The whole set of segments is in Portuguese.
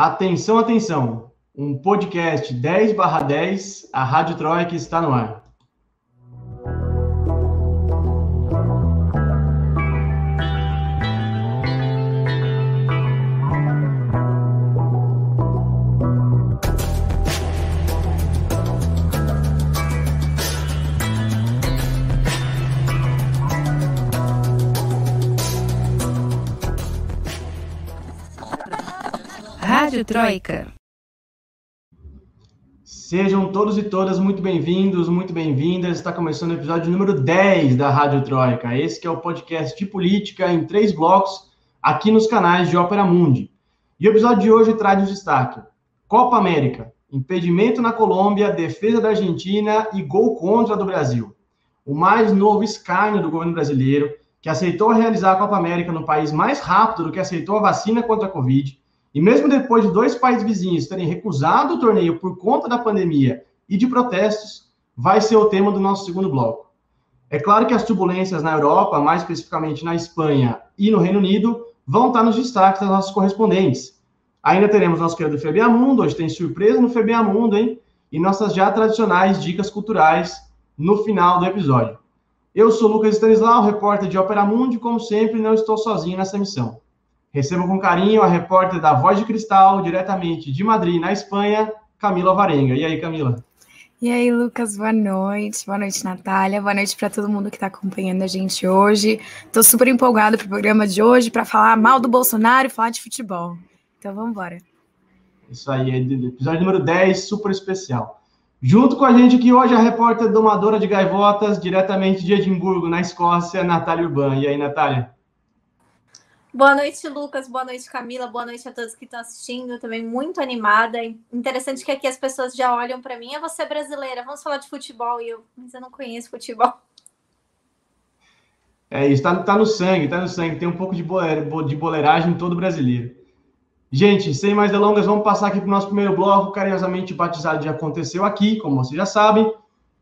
Atenção, atenção. Um podcast 10 barra 10, a Rádio Troika está no ar. Troika. Sejam todos e todas muito bem-vindos, muito bem-vindas. Está começando o episódio número 10 da Rádio Troika. Esse é o podcast de política em três blocos aqui nos canais de Ópera Mundi. E o episódio de hoje traz o destaque: Copa América, impedimento na Colômbia, defesa da Argentina e gol contra do Brasil. O mais novo escárnio do governo brasileiro, que aceitou realizar a Copa América no país mais rápido do que aceitou a vacina contra a Covid e mesmo depois de dois países vizinhos terem recusado o torneio por conta da pandemia e de protestos, vai ser o tema do nosso segundo bloco. É claro que as turbulências na Europa, mais especificamente na Espanha e no Reino Unido, vão estar nos destaques das nossas correspondentes. Ainda teremos nosso querido FBA Mundo, hoje tem surpresa no FBA Mundo, hein? E nossas já tradicionais dicas culturais no final do episódio. Eu sou Lucas Stanislau, repórter de Ópera Mundi, como sempre, não estou sozinho nessa missão. Recebo com carinho a repórter da Voz de Cristal, diretamente de Madrid, na Espanha, Camila Varenga. E aí, Camila? E aí, Lucas, boa noite. Boa noite, Natália. Boa noite para todo mundo que está acompanhando a gente hoje. Estou super empolgada para o programa de hoje para falar mal do Bolsonaro e falar de futebol. Então vamos embora. Isso aí, episódio número 10, super especial. Junto com a gente aqui hoje a repórter domadora de gaivotas, diretamente de Edimburgo, na Escócia, Natália Urban. E aí, Natália? Boa noite, Lucas. Boa noite, Camila. Boa noite a todos que estão assistindo. Também muito animada. Interessante que aqui as pessoas já olham para mim. É você brasileira. Vamos falar de futebol e eu, mas eu não conheço futebol. É isso, tá, tá no sangue, tá no sangue. Tem um pouco de, boleira, de boleiragem todo brasileiro. Gente, sem mais delongas, vamos passar aqui para o nosso primeiro bloco, carinhosamente batizado de Aconteceu Aqui, como vocês já sabem,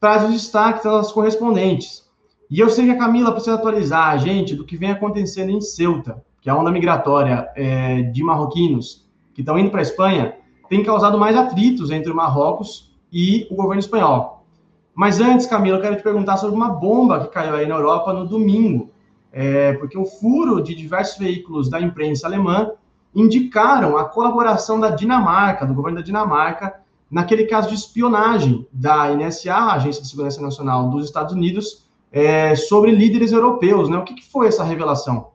traz os destaques das correspondentes. E eu sei que a Camila precisa atualizar a gente do que vem acontecendo em Ceuta que a onda migratória é, de marroquinos que estão indo para a Espanha tem causado mais atritos entre o Marrocos e o governo espanhol. Mas antes, Camila, eu quero te perguntar sobre uma bomba que caiu aí na Europa no domingo, é, porque o furo de diversos veículos da imprensa alemã indicaram a colaboração da Dinamarca, do governo da Dinamarca, naquele caso de espionagem da NSA, a Agência de Segurança Nacional dos Estados Unidos, é, sobre líderes europeus. Né? O que, que foi essa revelação?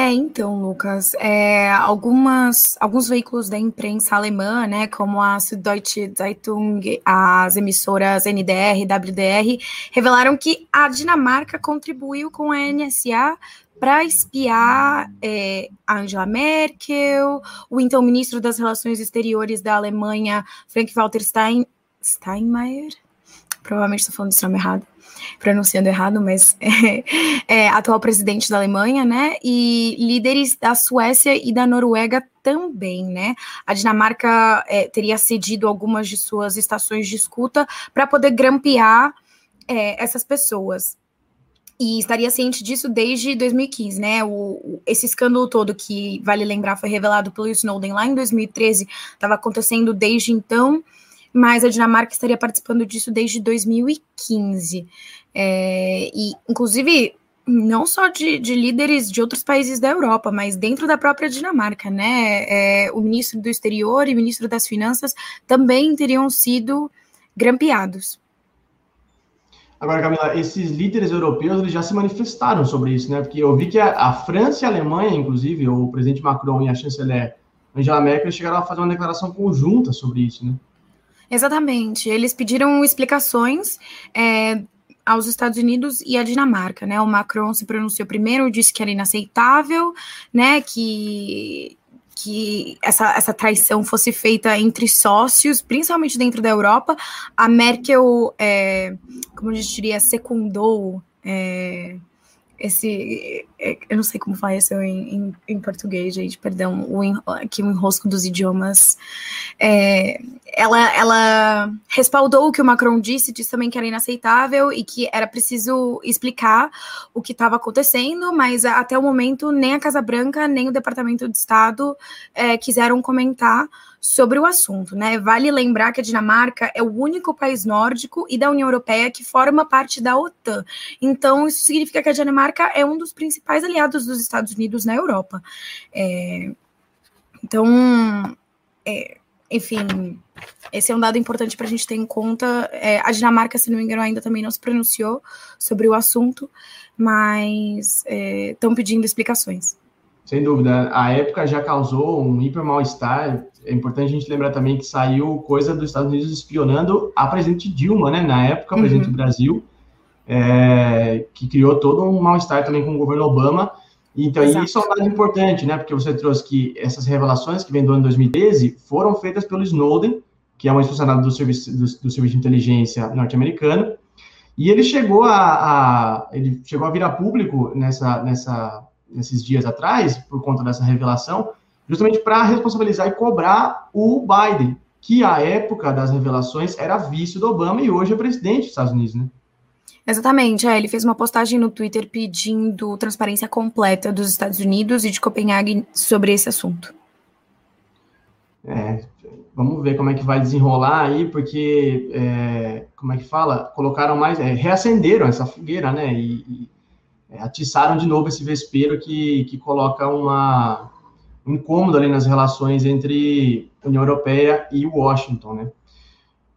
É, então, Lucas, é, algumas, alguns veículos da imprensa alemã, né, como a Süddeutsche Zeitung, as emissoras NDR, WDR, revelaram que a Dinamarca contribuiu com a NSA para espiar é, Angela Merkel, o então ministro das Relações Exteriores da Alemanha, Frank-Walter Stein, Steinmeier, provavelmente estou falando esse nome errado, pronunciando errado, mas é, é, atual presidente da Alemanha, né? E líderes da Suécia e da Noruega também, né? A Dinamarca é, teria cedido algumas de suas estações de escuta para poder grampear é, essas pessoas. E estaria ciente disso desde 2015, né? O, esse escândalo todo que, vale lembrar, foi revelado pelo Snowden lá em 2013, estava acontecendo desde então mas a Dinamarca estaria participando disso desde 2015. É, e, inclusive, não só de, de, líderes de outros países da Europa, mas dentro da própria Dinamarca, né? É, o ministro do Exterior e o ministro das Finanças também teriam sido grampeados. Agora, Camila, esses líderes europeus eles já se manifestaram sobre isso, né? Porque eu vi que a, a França e a Alemanha, inclusive, o presidente Macron e a chanceler Angela Merkel chegaram a fazer uma declaração conjunta sobre isso, né? Exatamente. Eles pediram explicações é, aos Estados Unidos e à Dinamarca, né? O Macron se pronunciou primeiro, disse que era inaceitável, né? Que que essa, essa traição fosse feita entre sócios, principalmente dentro da Europa. A Merkel, é, como a gente diria, secundou é, esse. É, eu não sei como falar isso em, em, em português, gente, perdão, o, aqui o enrosco dos idiomas. É, ela, ela respaldou o que o Macron disse, disse também que era inaceitável e que era preciso explicar o que estava acontecendo, mas até o momento nem a Casa Branca nem o Departamento de Estado é, quiseram comentar sobre o assunto, né? Vale lembrar que a Dinamarca é o único país nórdico e da União Europeia que forma parte da OTAN. Então, isso significa que a Dinamarca é um dos principais aliados dos Estados Unidos na Europa. É, então, é, enfim, esse é um dado importante para a gente ter em conta. É, a Dinamarca, se não me engano, ainda também não se pronunciou sobre o assunto, mas estão é, pedindo explicações. Sem dúvida. A época já causou um hiper mal-estar. É importante a gente lembrar também que saiu coisa dos Estados Unidos espionando a presidente Dilma, né? Na época, a uhum. presidente do Brasil, é, que criou todo um mal-estar também com o governo Obama. Então, Exato. isso é um dado importante, né? Porque você trouxe que essas revelações que vem do ano 2013 foram feitas pelo Snowden, que é um ex-funcionário do serviço, do, do serviço de inteligência norte-americano, e ele chegou a, a, ele chegou a virar público nessa, nessa nesses dias atrás, por conta dessa revelação, justamente para responsabilizar e cobrar o Biden, que à época das revelações era vice do Obama e hoje é presidente dos Estados Unidos, né? Exatamente, é, ele fez uma postagem no Twitter pedindo transparência completa dos Estados Unidos e de Copenhague sobre esse assunto. É, vamos ver como é que vai desenrolar aí, porque, é, como é que fala? Colocaram mais, é, reacenderam essa fogueira, né? E, e é, atiçaram de novo esse vespeiro que, que coloca uma, um incômodo ali nas relações entre União Europeia e Washington, né?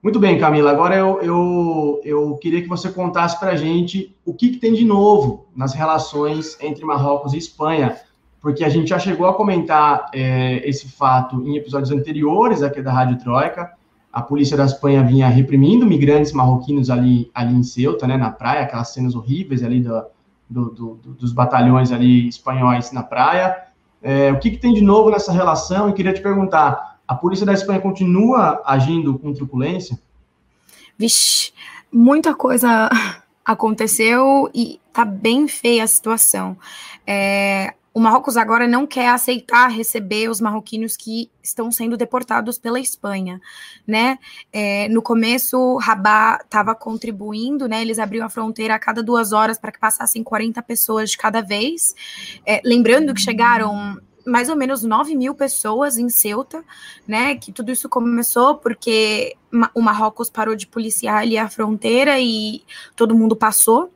Muito bem, Camila. Agora eu, eu, eu queria que você contasse para a gente o que, que, tem de novo nas relações entre Marrocos e Espanha, porque a gente já chegou a comentar é, esse fato em episódios anteriores aqui da Rádio Troika. A polícia da Espanha vinha reprimindo migrantes marroquinos ali, ali em Ceuta, né, na praia, aquelas cenas horríveis ali da, do, do, dos batalhões ali espanhóis na praia. É, o que, que, tem de novo nessa relação? E queria te perguntar: a polícia da Espanha continua agindo com truculência? Vixe, muita coisa aconteceu e tá bem feia a situação. É, o Marrocos agora não quer aceitar receber os marroquinos que estão sendo deportados pela Espanha, né? É, no começo, Rabat estava contribuindo, né? Eles abriam a fronteira a cada duas horas para que passassem 40 pessoas de cada vez. É, lembrando que chegaram mais ou menos 9 mil pessoas em Ceuta, né? Que tudo isso começou porque o Marrocos parou de policiar ali a fronteira e todo mundo passou.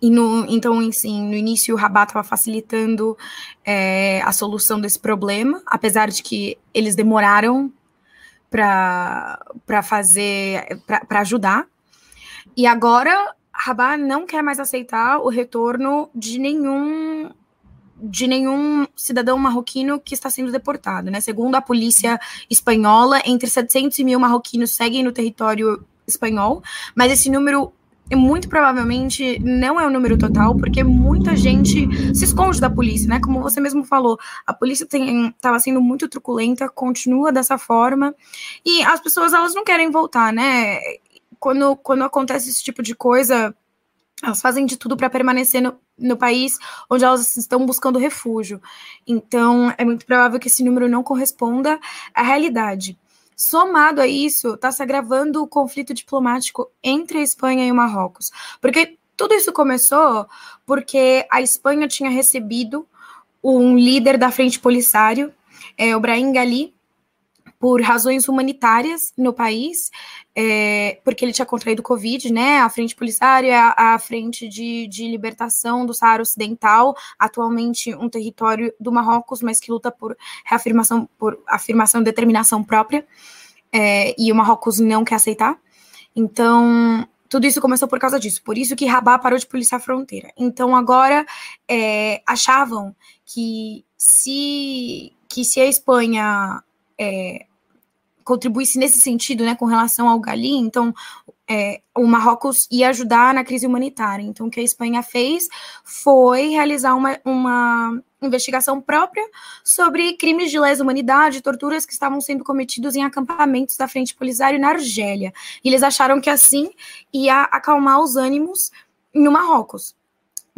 E no, então, assim, no início o Rabat estava facilitando é, a solução desse problema, apesar de que eles demoraram para fazer, para ajudar. E agora Rabat não quer mais aceitar o retorno de nenhum de nenhum cidadão marroquino que está sendo deportado, né? Segundo a polícia espanhola, entre 700 e mil marroquinos seguem no território espanhol, mas esse número muito provavelmente não é o número total, porque muita gente se esconde da polícia, né? Como você mesmo falou, a polícia estava sendo muito truculenta, continua dessa forma, e as pessoas elas não querem voltar, né? Quando, quando acontece esse tipo de coisa, elas fazem de tudo para permanecer no, no país onde elas estão buscando refúgio. Então, é muito provável que esse número não corresponda à realidade. Somado a isso, está se agravando o conflito diplomático entre a Espanha e o Marrocos. Porque tudo isso começou porque a Espanha tinha recebido um líder da Frente Polisário, é, o Brahim Gali, por razões humanitárias no país, é, porque ele tinha contraído Covid, né? A Frente Polisária, a, a Frente de, de Libertação do Saara Ocidental, atualmente um território do Marrocos, mas que luta por reafirmação, por afirmação e determinação própria, é, e o Marrocos não quer aceitar. Então, tudo isso começou por causa disso. Por isso que Rabat parou de policiar a fronteira. Então, agora, é, achavam que se, que se a Espanha é, contribuísse nesse sentido, né, com relação ao Galim, então é, o Marrocos ia ajudar na crise humanitária. Então, o que a Espanha fez foi realizar uma, uma investigação própria sobre crimes de lesa humanidade, torturas que estavam sendo cometidos em acampamentos da Frente Polisário na Argélia. E eles acharam que assim ia acalmar os ânimos no Marrocos.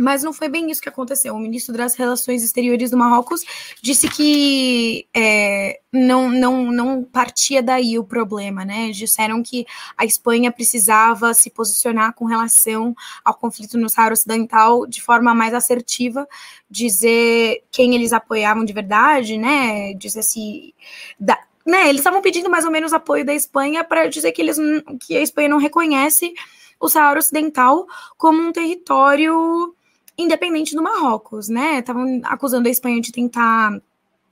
Mas não foi bem isso que aconteceu. O ministro das Relações Exteriores do Marrocos disse que é, não, não, não partia daí o problema, né? Disseram que a Espanha precisava se posicionar com relação ao conflito no Saara Ocidental de forma mais assertiva, dizer quem eles apoiavam de verdade, né? Dizer se. Da, né, eles estavam pedindo mais ou menos apoio da Espanha para dizer que, eles, que a Espanha não reconhece o Saara Ocidental como um território independente do Marrocos, né? Estavam acusando a Espanha de tentar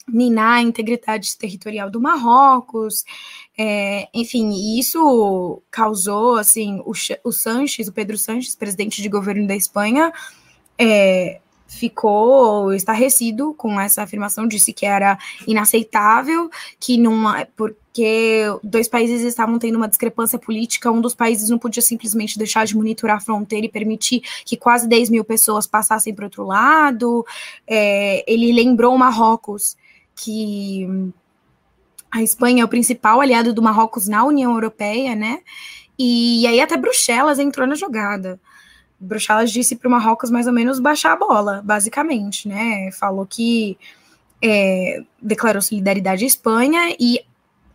minar a integridade territorial do Marrocos, é, enfim, isso causou, assim, o, o Sanches, o Pedro Sanches, presidente de governo da Espanha, é, ficou estarrecido com essa afirmação, disse que era inaceitável, que não porque dois países estavam tendo uma discrepância política, um dos países não podia simplesmente deixar de monitorar a fronteira e permitir que quase 10 mil pessoas passassem para outro lado. É, ele lembrou Marrocos que a Espanha é o principal aliado do Marrocos na União Europeia, né? E aí até Bruxelas entrou na jogada. Bruxelas disse para o Marrocos mais ou menos baixar a bola, basicamente, né? Falou que é, declarou solidariedade à Espanha e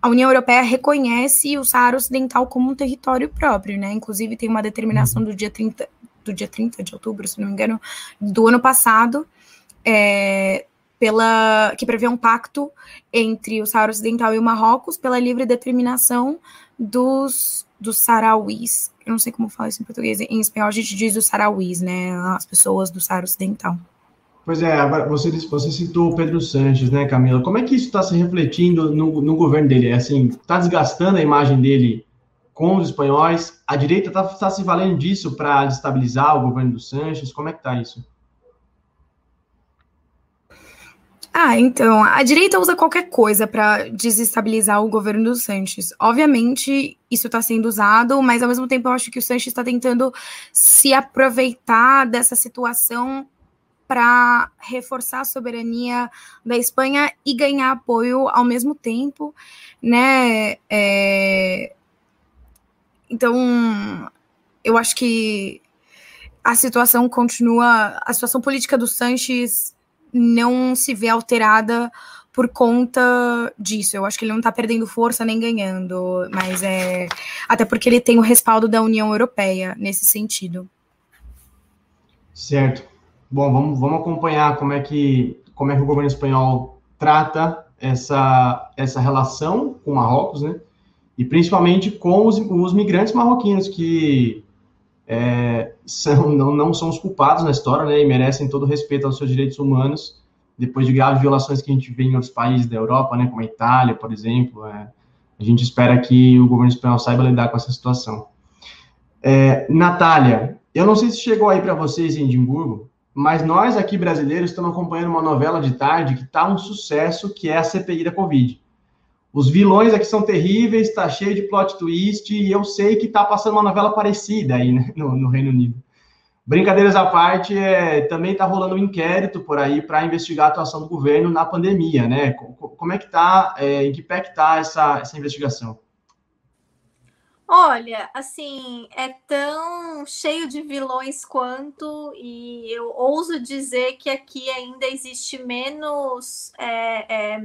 a União Europeia reconhece o Saara Ocidental como um território próprio, né? Inclusive tem uma determinação do dia 30, do dia 30 de outubro, se não me engano, do ano passado, é, pela que prevê um pacto entre o Saara Ocidental e o Marrocos pela livre determinação dos, dos sarauís. Eu não sei como fala isso em português. Em espanhol a gente diz os sarauís, né? As pessoas do Saara Ocidental. Pois é, você, você citou o Pedro Sanches, né, Camila? Como é que isso está se refletindo no, no governo dele? É assim, está desgastando a imagem dele com os espanhóis? A direita está tá se valendo disso para destabilizar o governo do Sanches? Como é que está isso? Ah, então, a direita usa qualquer coisa para desestabilizar o governo do Sanches. Obviamente, isso está sendo usado, mas ao mesmo tempo eu acho que o Sanches está tentando se aproveitar dessa situação para reforçar a soberania da Espanha e ganhar apoio ao mesmo tempo, né? É... Então, eu acho que a situação continua, a situação política do Sanches não se vê alterada por conta disso. Eu acho que ele não está perdendo força nem ganhando, mas é até porque ele tem o respaldo da União Europeia nesse sentido. Certo. Bom, vamos, vamos acompanhar como é que como é que o governo espanhol trata essa essa relação com Marrocos, né? E principalmente com os, os migrantes marroquinos que é, são, não, não são os culpados na história, né, e merecem todo o respeito aos seus direitos humanos, depois de graves violações que a gente vê em outros países da Europa, né, como a Itália, por exemplo. É, a gente espera que o governo espanhol saiba lidar com essa situação. É, Natália, eu não sei se chegou aí para vocês em Edimburgo, mas nós aqui brasileiros estamos acompanhando uma novela de tarde que está um sucesso, que é a CPI da Covid. Os vilões aqui são terríveis, está cheio de plot twist, e eu sei que está passando uma novela parecida aí né, no, no, Reino Unido. Brincadeiras à parte, é, também está rolando um inquérito por aí para investigar a atuação do governo na pandemia, né? Como é que está, é, em que pé que está essa, essa investigação? Olha, assim, é tão cheio de vilões quanto, e eu ouso dizer que aqui ainda existe menos. É, é,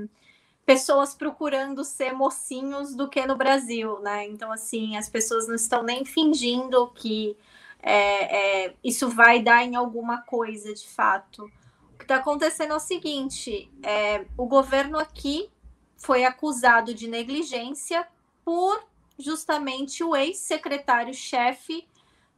pessoas procurando ser mocinhos do que no Brasil, né? Então, assim, as pessoas não estão nem fingindo que é, é, isso vai dar em alguma coisa de fato. O que está acontecendo é o seguinte: é, o governo aqui foi acusado de negligência por justamente o ex-secretário-chefe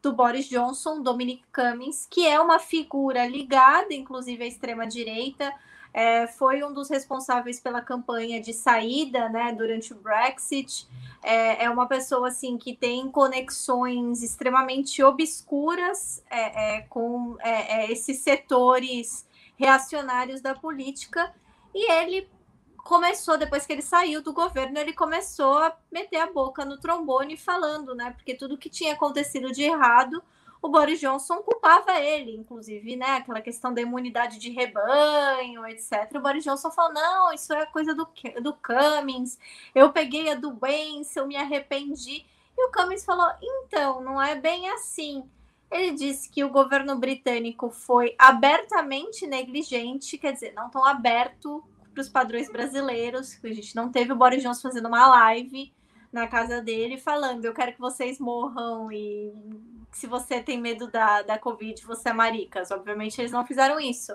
do Boris Johnson, Dominic Cummings, que é uma figura ligada, inclusive, à extrema-direita é, foi um dos responsáveis pela campanha de saída, né, durante o Brexit. É, é uma pessoa assim que tem conexões extremamente obscuras é, é com é, é, esses setores reacionários da política e ele começou depois que ele saiu do governo ele começou a meter a boca no trombone falando, né, porque tudo que tinha acontecido de errado o Boris Johnson culpava ele, inclusive, né? Aquela questão da imunidade de rebanho, etc. O Boris Johnson falou: não, isso é coisa do, do Cummings, eu peguei a doença, eu me arrependi. E o Cummings falou: então, não é bem assim. Ele disse que o governo britânico foi abertamente negligente, quer dizer, não tão aberto para os padrões brasileiros, que a gente não teve o Boris Johnson fazendo uma live na casa dele falando: Eu quero que vocês morram e se você tem medo da, da Covid, você é maricas. Obviamente, eles não fizeram isso.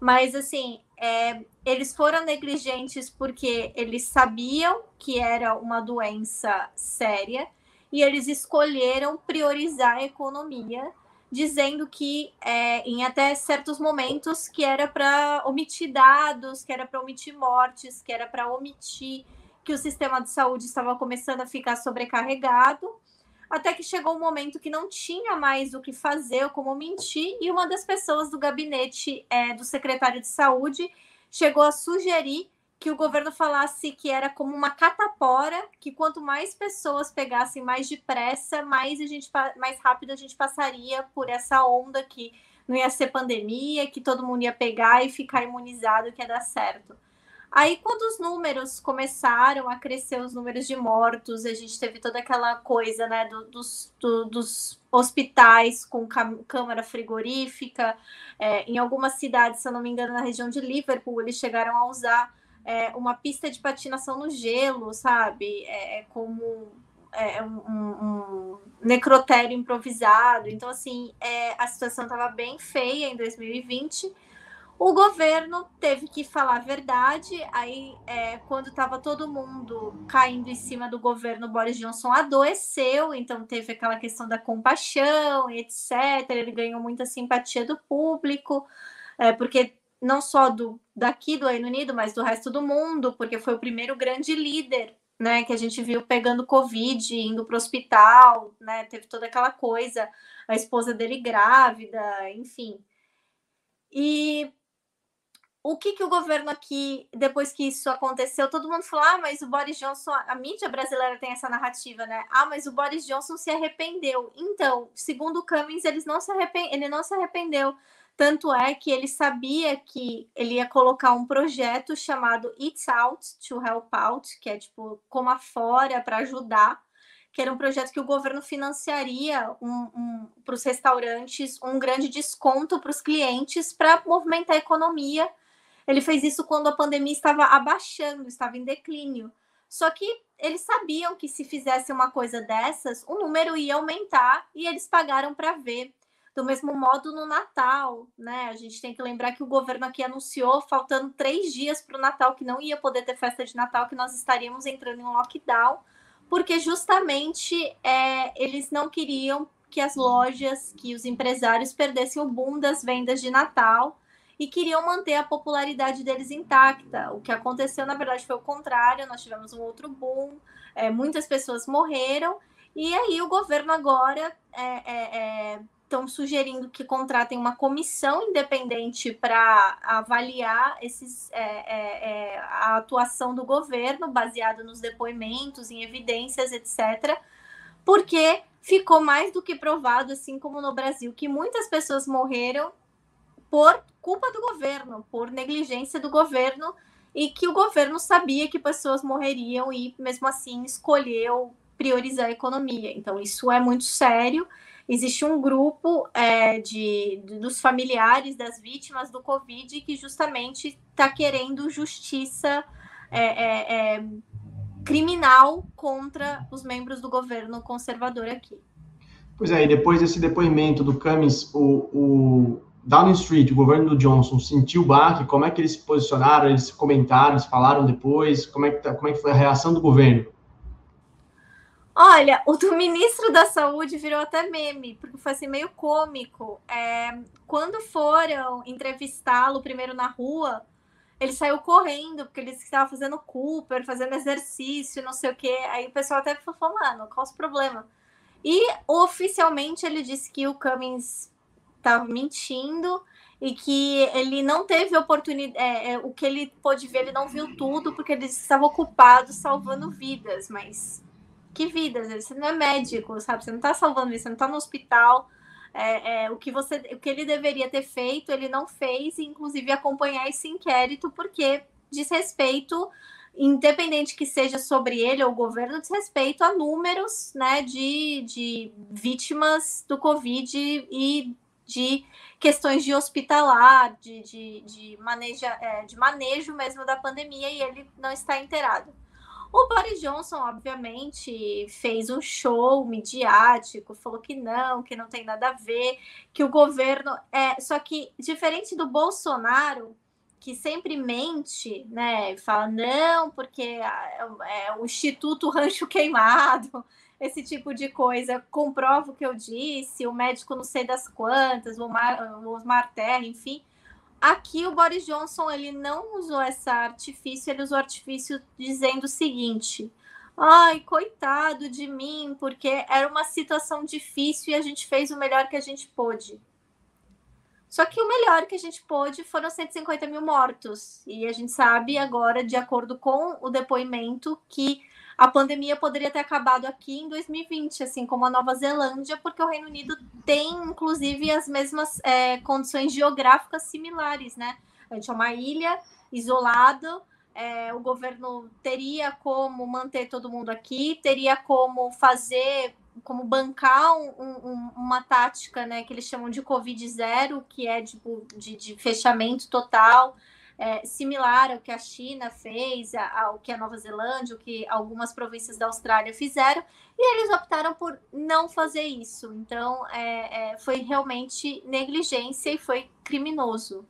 Mas, assim, é, eles foram negligentes porque eles sabiam que era uma doença séria e eles escolheram priorizar a economia, dizendo que é, em até certos momentos que era para omitir dados, que era para omitir mortes, que era para omitir que o sistema de saúde estava começando a ficar sobrecarregado até que chegou um momento que não tinha mais o que fazer, como mentir, e uma das pessoas do gabinete é, do secretário de saúde chegou a sugerir que o governo falasse que era como uma catapora, que quanto mais pessoas pegassem mais depressa, mais a gente mais rápido a gente passaria por essa onda que não ia ser pandemia, que todo mundo ia pegar e ficar imunizado, que ia dar certo. Aí, quando os números começaram a crescer, os números de mortos, a gente teve toda aquela coisa, né, do, dos, do, dos hospitais com câmara frigorífica. É, em algumas cidades, se eu não me engano, na região de Liverpool, eles chegaram a usar é, uma pista de patinação no gelo, sabe? É, é como é, um, um, necrotério improvisado. Então, assim, é, a situação estava bem feia em 2020 o governo teve que falar a verdade. Aí, é, quando estava todo mundo caindo em cima do governo, Boris Johnson adoeceu, então teve aquela questão da compaixão, etc. Ele ganhou muita simpatia do público, é, porque não só do daqui do Reino Unido, mas do resto do mundo, porque foi o primeiro grande líder né, que a gente viu pegando Covid, indo para o hospital, né, teve toda aquela coisa, a esposa dele grávida, enfim. E o que, que o governo aqui, depois que isso aconteceu, todo mundo falou: ah, mas o Boris Johnson, a mídia brasileira tem essa narrativa, né? Ah, mas o Boris Johnson se arrependeu. Então, segundo o Cummings, não se, arrepend... ele não se arrependeu. Tanto é que ele sabia que ele ia colocar um projeto chamado It's Out to Help Out, que é tipo como fora para ajudar, que era um projeto que o governo financiaria um, um, para os restaurantes um grande desconto para os clientes para movimentar a economia ele fez isso quando a pandemia estava abaixando, estava em declínio. Só que eles sabiam que se fizesse uma coisa dessas, o número ia aumentar e eles pagaram para ver. Do mesmo modo no Natal, né? A gente tem que lembrar que o governo aqui anunciou, faltando três dias para o Natal, que não ia poder ter festa de Natal, que nós estaríamos entrando em um lockdown, porque justamente é, eles não queriam que as lojas, que os empresários perdessem o boom das vendas de Natal e queriam manter a popularidade deles intacta. O que aconteceu, na verdade, foi o contrário. Nós tivemos um outro boom, é, muitas pessoas morreram, e aí o governo agora estão é, é, é sugerindo que contratem uma comissão independente para avaliar esses, é, é, a atuação do governo, baseado nos depoimentos, em evidências, etc. Porque ficou mais do que provado, assim como no Brasil, que muitas pessoas morreram por culpa do governo, por negligência do governo, e que o governo sabia que pessoas morreriam e, mesmo assim, escolheu priorizar a economia. Então, isso é muito sério. Existe um grupo é, de, dos familiares das vítimas do Covid que justamente está querendo justiça é, é, é, criminal contra os membros do governo conservador aqui. Pois é, e depois desse depoimento do Camis, o, o Downing Street, o governo do Johnson, sentiu o baque? Como é que eles se posicionaram? Eles comentaram, eles falaram depois? Como é que, tá, como é que foi a reação do governo? Olha, o do ministro da Saúde virou até meme, porque foi assim meio cômico. É, quando foram entrevistá-lo primeiro na rua, ele saiu correndo, porque ele estava fazendo Cooper, fazendo exercício, não sei o quê. Aí o pessoal até falou, mano, qual o problema? E oficialmente ele disse que o Cummings estava mentindo e que ele não teve oportunidade, é, é, o que ele pôde ver, ele não viu tudo, porque ele estava ocupado salvando vidas, mas que vidas? Você não é médico, sabe? Você não está salvando vidas, você não está no hospital. É, é, o, que você, o que ele deveria ter feito, ele não fez, inclusive acompanhar esse inquérito, porque diz respeito independente que seja sobre ele ou o governo, diz respeito a números né, de, de vítimas do Covid e de questões de hospitalar, de, de, de, maneja, é, de manejo mesmo da pandemia, e ele não está inteirado. O Boris Johnson, obviamente, fez um show midiático, falou que não, que não tem nada a ver, que o governo é. Só que, diferente do Bolsonaro, que sempre mente, né? Fala, não, porque é, é o Instituto Rancho Queimado, esse tipo de coisa. Comprovo o que eu disse, o médico não sei das quantas, o Osmar, Terra, enfim. Aqui o Boris Johnson ele não usou esse artifício, ele usou artifício dizendo o seguinte: ai, coitado de mim, porque era uma situação difícil e a gente fez o melhor que a gente pôde. Só que o melhor que a gente pôde foram 150 mil mortos. E a gente sabe agora, de acordo com o depoimento, que a pandemia poderia ter acabado aqui em 2020, assim como a Nova Zelândia, porque o Reino Unido tem, inclusive, as mesmas é, condições geográficas similares, né? A gente é uma ilha isolada, é, o governo teria como manter todo mundo aqui, teria como fazer como bancar um, um, uma tática, né, que eles chamam de Covid zero, que é tipo, de, de fechamento total, é, similar ao que a China fez, ao que a Nova Zelândia, o que algumas províncias da Austrália fizeram, e eles optaram por não fazer isso. Então, é, é, foi realmente negligência e foi criminoso.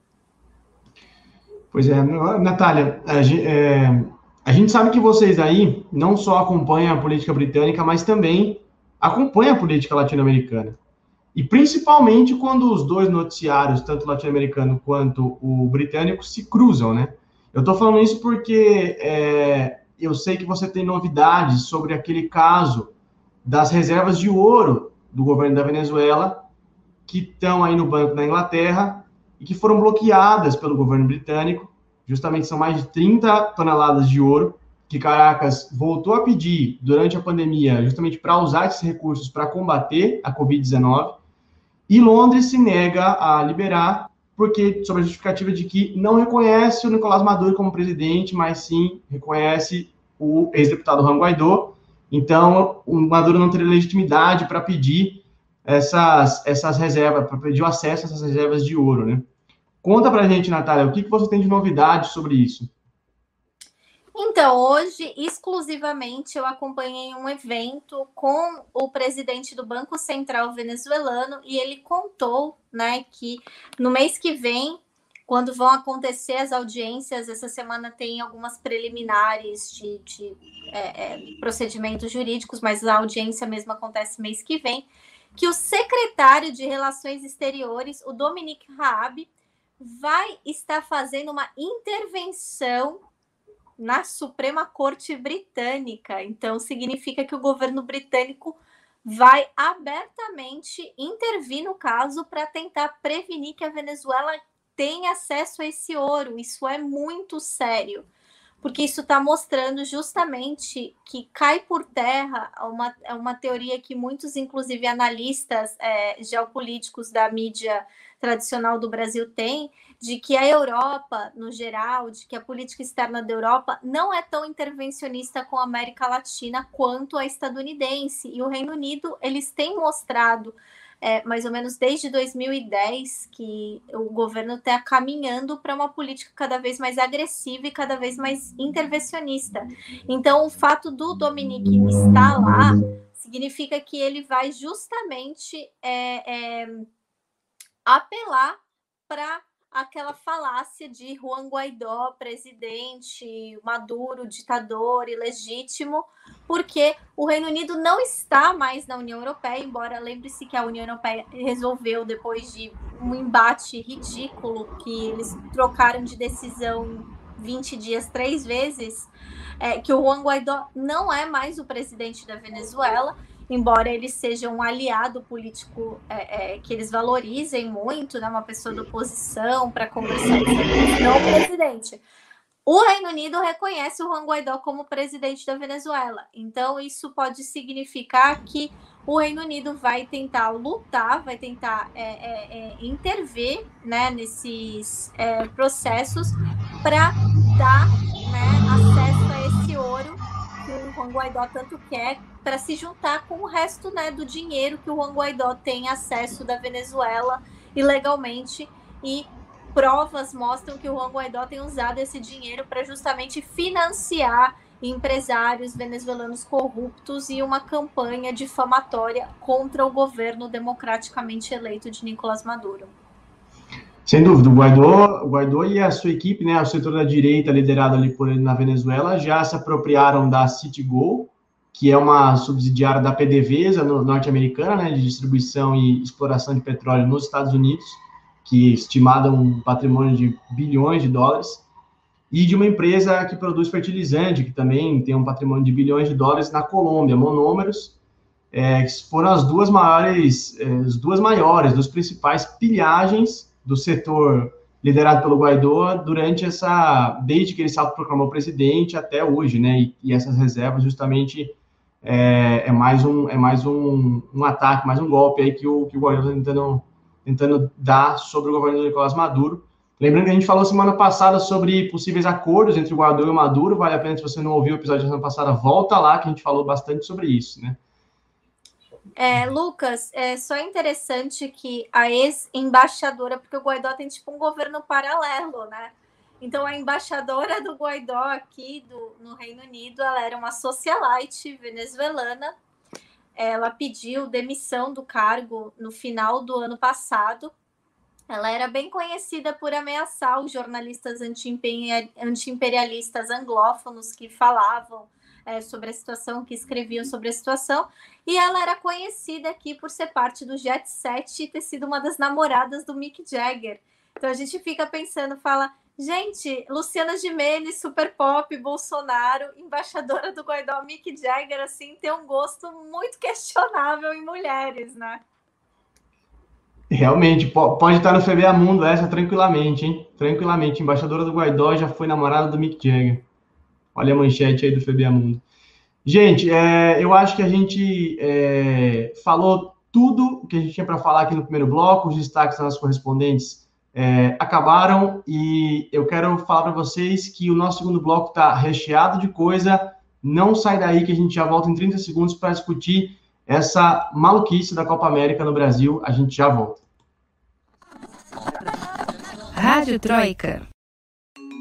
Pois é, Natália, a gente, é, a gente sabe que vocês aí não só acompanham a política britânica, mas também acompanha a política latino-americana. E principalmente quando os dois noticiários, tanto o latino-americano quanto o britânico, se cruzam, né? Eu estou falando isso porque é, eu sei que você tem novidades sobre aquele caso das reservas de ouro do governo da Venezuela, que estão aí no Banco da Inglaterra e que foram bloqueadas pelo governo britânico. Justamente são mais de 30 toneladas de ouro que Caracas voltou a pedir durante a pandemia, justamente para usar esses recursos para combater a Covid-19, e Londres se nega a liberar, porque sob a justificativa de que não reconhece o Nicolás Maduro como presidente, mas sim reconhece o ex-deputado Juan Guaidó. Então, o Maduro não teria legitimidade para pedir essas, essas reservas, para pedir o acesso a essas reservas de ouro, né? Conta para a gente, Natália, o que, que você tem de novidade sobre isso? Então, hoje, exclusivamente, eu acompanhei um evento com o presidente do Banco Central venezuelano e ele contou né, que no mês que vem, quando vão acontecer as audiências, essa semana tem algumas preliminares de, de é, é, procedimentos jurídicos, mas a audiência mesmo acontece mês que vem, que o secretário de Relações Exteriores, o Dominique Raab, vai estar fazendo uma intervenção na Suprema Corte Britânica. Então, significa que o governo britânico vai abertamente intervir no caso para tentar prevenir que a Venezuela tenha acesso a esse ouro. Isso é muito sério, porque isso está mostrando justamente que cai por terra uma, é uma teoria que muitos, inclusive analistas é, geopolíticos da mídia tradicional do Brasil têm, de que a Europa, no geral, de que a política externa da Europa não é tão intervencionista com a América Latina quanto a estadunidense. E o Reino Unido, eles têm mostrado, é, mais ou menos desde 2010, que o governo está caminhando para uma política cada vez mais agressiva e cada vez mais intervencionista. Então, o fato do Dominique estar lá significa que ele vai justamente é, é, apelar para aquela falácia de Juan Guaidó, presidente, Maduro, ditador ilegítimo, porque o Reino Unido não está mais na União Europeia, embora lembre-se que a União Europeia resolveu, depois de um embate ridículo, que eles trocaram de decisão 20 dias três vezes, é, que o Juan Guaidó não é mais o presidente da Venezuela, embora ele seja um aliado político é, é, que eles valorizem muito, né, uma pessoa da oposição para conversar, não o presidente. O Reino Unido reconhece o Juan Guaidó como presidente da Venezuela. Então, isso pode significar que o Reino Unido vai tentar lutar, vai tentar é, é, é intervir né, nesses é, processos para dar né, acesso a foro que o Juan Guaidó tanto quer para se juntar com o resto né, do dinheiro que o Juan Guaidó tem acesso da Venezuela ilegalmente e provas mostram que o Juan Guaidó tem usado esse dinheiro para justamente financiar empresários venezuelanos corruptos e uma campanha difamatória contra o governo democraticamente eleito de Nicolás Maduro. Sem dúvida, o Guaidó, o Guaidó e a sua equipe, né, o setor da direita liderado ali por ele na Venezuela, já se apropriaram da Citigo, que é uma subsidiária da PDVSA norte-americana, né, de distribuição e exploração de petróleo nos Estados Unidos, que estimada um patrimônio de bilhões de dólares, e de uma empresa que produz fertilizante, que também tem um patrimônio de bilhões de dólares na Colômbia, Monômeros, é, que foram as duas maiores, é, as duas maiores, dos principais pilhagens do setor liderado pelo Guaidó durante essa, desde que ele se autoproclamou presidente até hoje, né? E, e essas reservas justamente é, é, mais um é mais um, um ataque, mais um golpe aí que o que o Guaidó está tentando tentando dar sobre o governo Nicolás Maduro. Lembrando que a gente falou semana passada sobre possíveis acordos entre o Guaidó e o Maduro. Vale a pena se você não ouviu o episódio da semana passada, volta lá que a gente falou bastante sobre isso, né? É, Lucas, é só interessante que a ex-embaixadora, porque o Guaidó tem tipo um governo paralelo, né? Então a embaixadora do Guaidó aqui do, no Reino Unido, ela era uma socialite venezuelana. Ela pediu demissão do cargo no final do ano passado. Ela era bem conhecida por ameaçar os jornalistas anti-imperialistas anglófonos que falavam é, sobre a situação, que escreviam sobre a situação, e ela era conhecida aqui por ser parte do Jet Set e ter sido uma das namoradas do Mick Jagger. Então a gente fica pensando, fala, gente, Luciana Gimenez, super pop, Bolsonaro, embaixadora do Guaidó, Mick Jagger, assim, tem um gosto muito questionável em mulheres, né? Realmente, pode estar no FBA Mundo essa tranquilamente, hein? Tranquilamente. Embaixadora do Guaidó já foi namorada do Mick Jagger. Olha a manchete aí do FBA Mundo. Gente, é, eu acho que a gente é, falou tudo que a gente tinha para falar aqui no primeiro bloco, os destaques das correspondentes é, acabaram e eu quero falar para vocês que o nosso segundo bloco está recheado de coisa. Não sai daí que a gente já volta em 30 segundos para discutir essa maluquice da Copa América no Brasil. A gente já volta. Rádio Troika.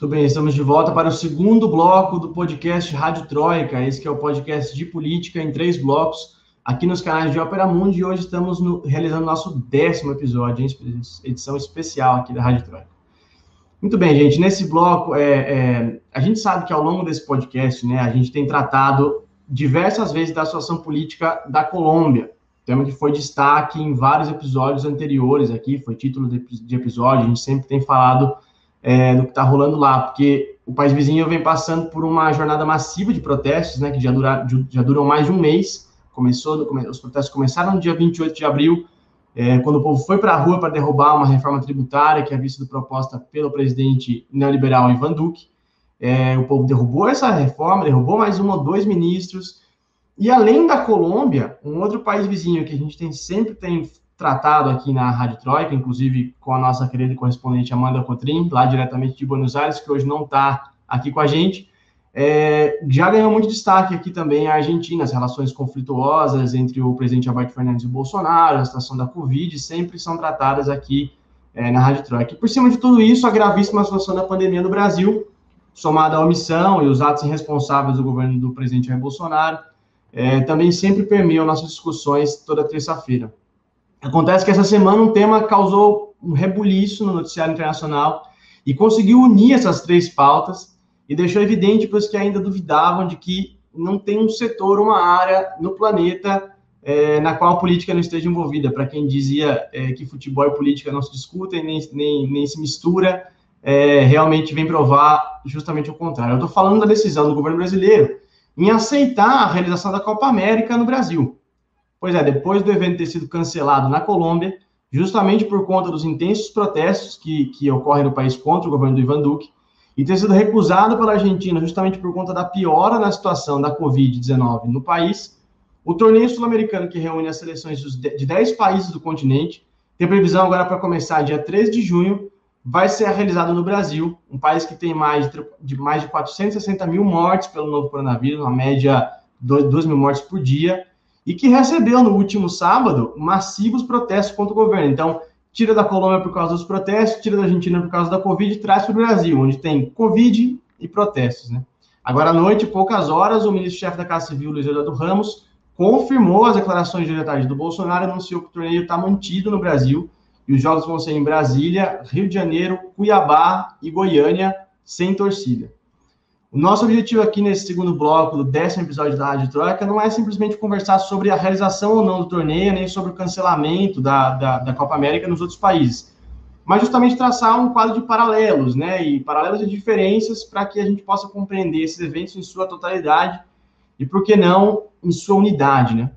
Muito bem, estamos de volta para o segundo bloco do podcast Rádio Troika. Esse é o podcast de política em três blocos, aqui nos canais de Ópera Mundi. E hoje estamos no, realizando nosso décimo episódio, edição especial aqui da Rádio Troika. Muito bem, gente. Nesse bloco, é, é, a gente sabe que ao longo desse podcast, né, a gente tem tratado diversas vezes da situação política da Colômbia. Tema que foi destaque em vários episódios anteriores aqui, foi título de, de episódio. A gente sempre tem falado é, do que está rolando lá, porque o país vizinho vem passando por uma jornada massiva de protestos, né, que já, dura, já duram mais de um mês. Começou, os protestos começaram no dia 28 de abril, é, quando o povo foi para a rua para derrubar uma reforma tributária que havia sido proposta pelo presidente neoliberal Ivan Duque. É, o povo derrubou essa reforma, derrubou mais um ou dois ministros. E além da Colômbia, um outro país vizinho que a gente tem, sempre tem tratado aqui na Rádio Troika, inclusive com a nossa querida correspondente Amanda Cotrim, lá diretamente de Buenos Aires, que hoje não está aqui com a gente. É, já ganhou muito destaque aqui também a Argentina, as relações conflituosas entre o presidente Alberto Fernandes e o Bolsonaro, a situação da Covid, sempre são tratadas aqui é, na Rádio Troika. E por cima de tudo isso, a gravíssima situação da pandemia no Brasil, somada à omissão e os atos irresponsáveis do governo do presidente Jair Bolsonaro, é, também sempre permeiam nossas discussões toda terça-feira. Acontece que essa semana um tema causou um rebuliço no noticiário internacional e conseguiu unir essas três pautas e deixou evidente para os que ainda duvidavam de que não tem um setor, uma área no planeta é, na qual a política não esteja envolvida. Para quem dizia é, que futebol e política não se discutem, nem, nem, nem se mistura, é, realmente vem provar justamente o contrário. Eu estou falando da decisão do governo brasileiro em aceitar a realização da Copa América no Brasil. Pois é, depois do evento ter sido cancelado na Colômbia, justamente por conta dos intensos protestos que, que ocorrem no país contra o governo do Ivan Duque, e ter sido recusado pela Argentina justamente por conta da piora na situação da Covid-19 no país, o torneio sul-americano que reúne as seleções de 10 países do continente tem previsão agora para começar dia 3 de junho, vai ser realizado no Brasil, um país que tem mais de, mais de 460 mil mortes pelo novo coronavírus, uma média de 2 mil mortes por dia, e que recebeu no último sábado massivos protestos contra o governo. Então, tira da Colômbia por causa dos protestos, tira da Argentina por causa da Covid e traz para o Brasil, onde tem Covid e protestos. Né? Agora à noite, poucas horas, o ministro-chefe da Casa Civil, Luiz Eduardo Ramos, confirmou as declarações de tarde do Bolsonaro e anunciou que o torneio está mantido no Brasil e os jogos vão ser em Brasília, Rio de Janeiro, Cuiabá e Goiânia, sem torcida. O nosso objetivo aqui nesse segundo bloco do décimo episódio da Rádio Troika não é simplesmente conversar sobre a realização ou não do torneio, nem sobre o cancelamento da, da, da Copa América nos outros países, mas justamente traçar um quadro de paralelos, né, e paralelos e diferenças para que a gente possa compreender esses eventos em sua totalidade e, por que não, em sua unidade, né.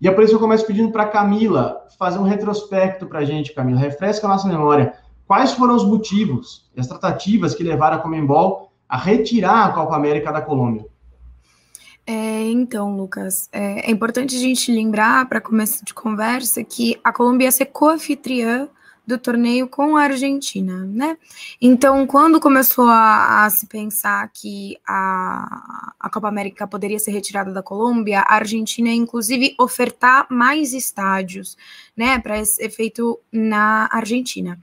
E é por isso que eu começo pedindo para Camila fazer um retrospecto para a gente, Camila, refresca a nossa memória. Quais foram os motivos, as tratativas que levaram a Comembol a retirar a Copa América da Colômbia? É, então, Lucas, é, é, importante a gente lembrar, para começo de conversa, que a Colômbia ia ser co-anfitriã do torneio com a Argentina, né? Então, quando começou a, a, se pensar que a, a Copa América poderia ser retirada da Colômbia, a Argentina, inclusive, ofertar mais estádios, né, para esse efeito na Argentina.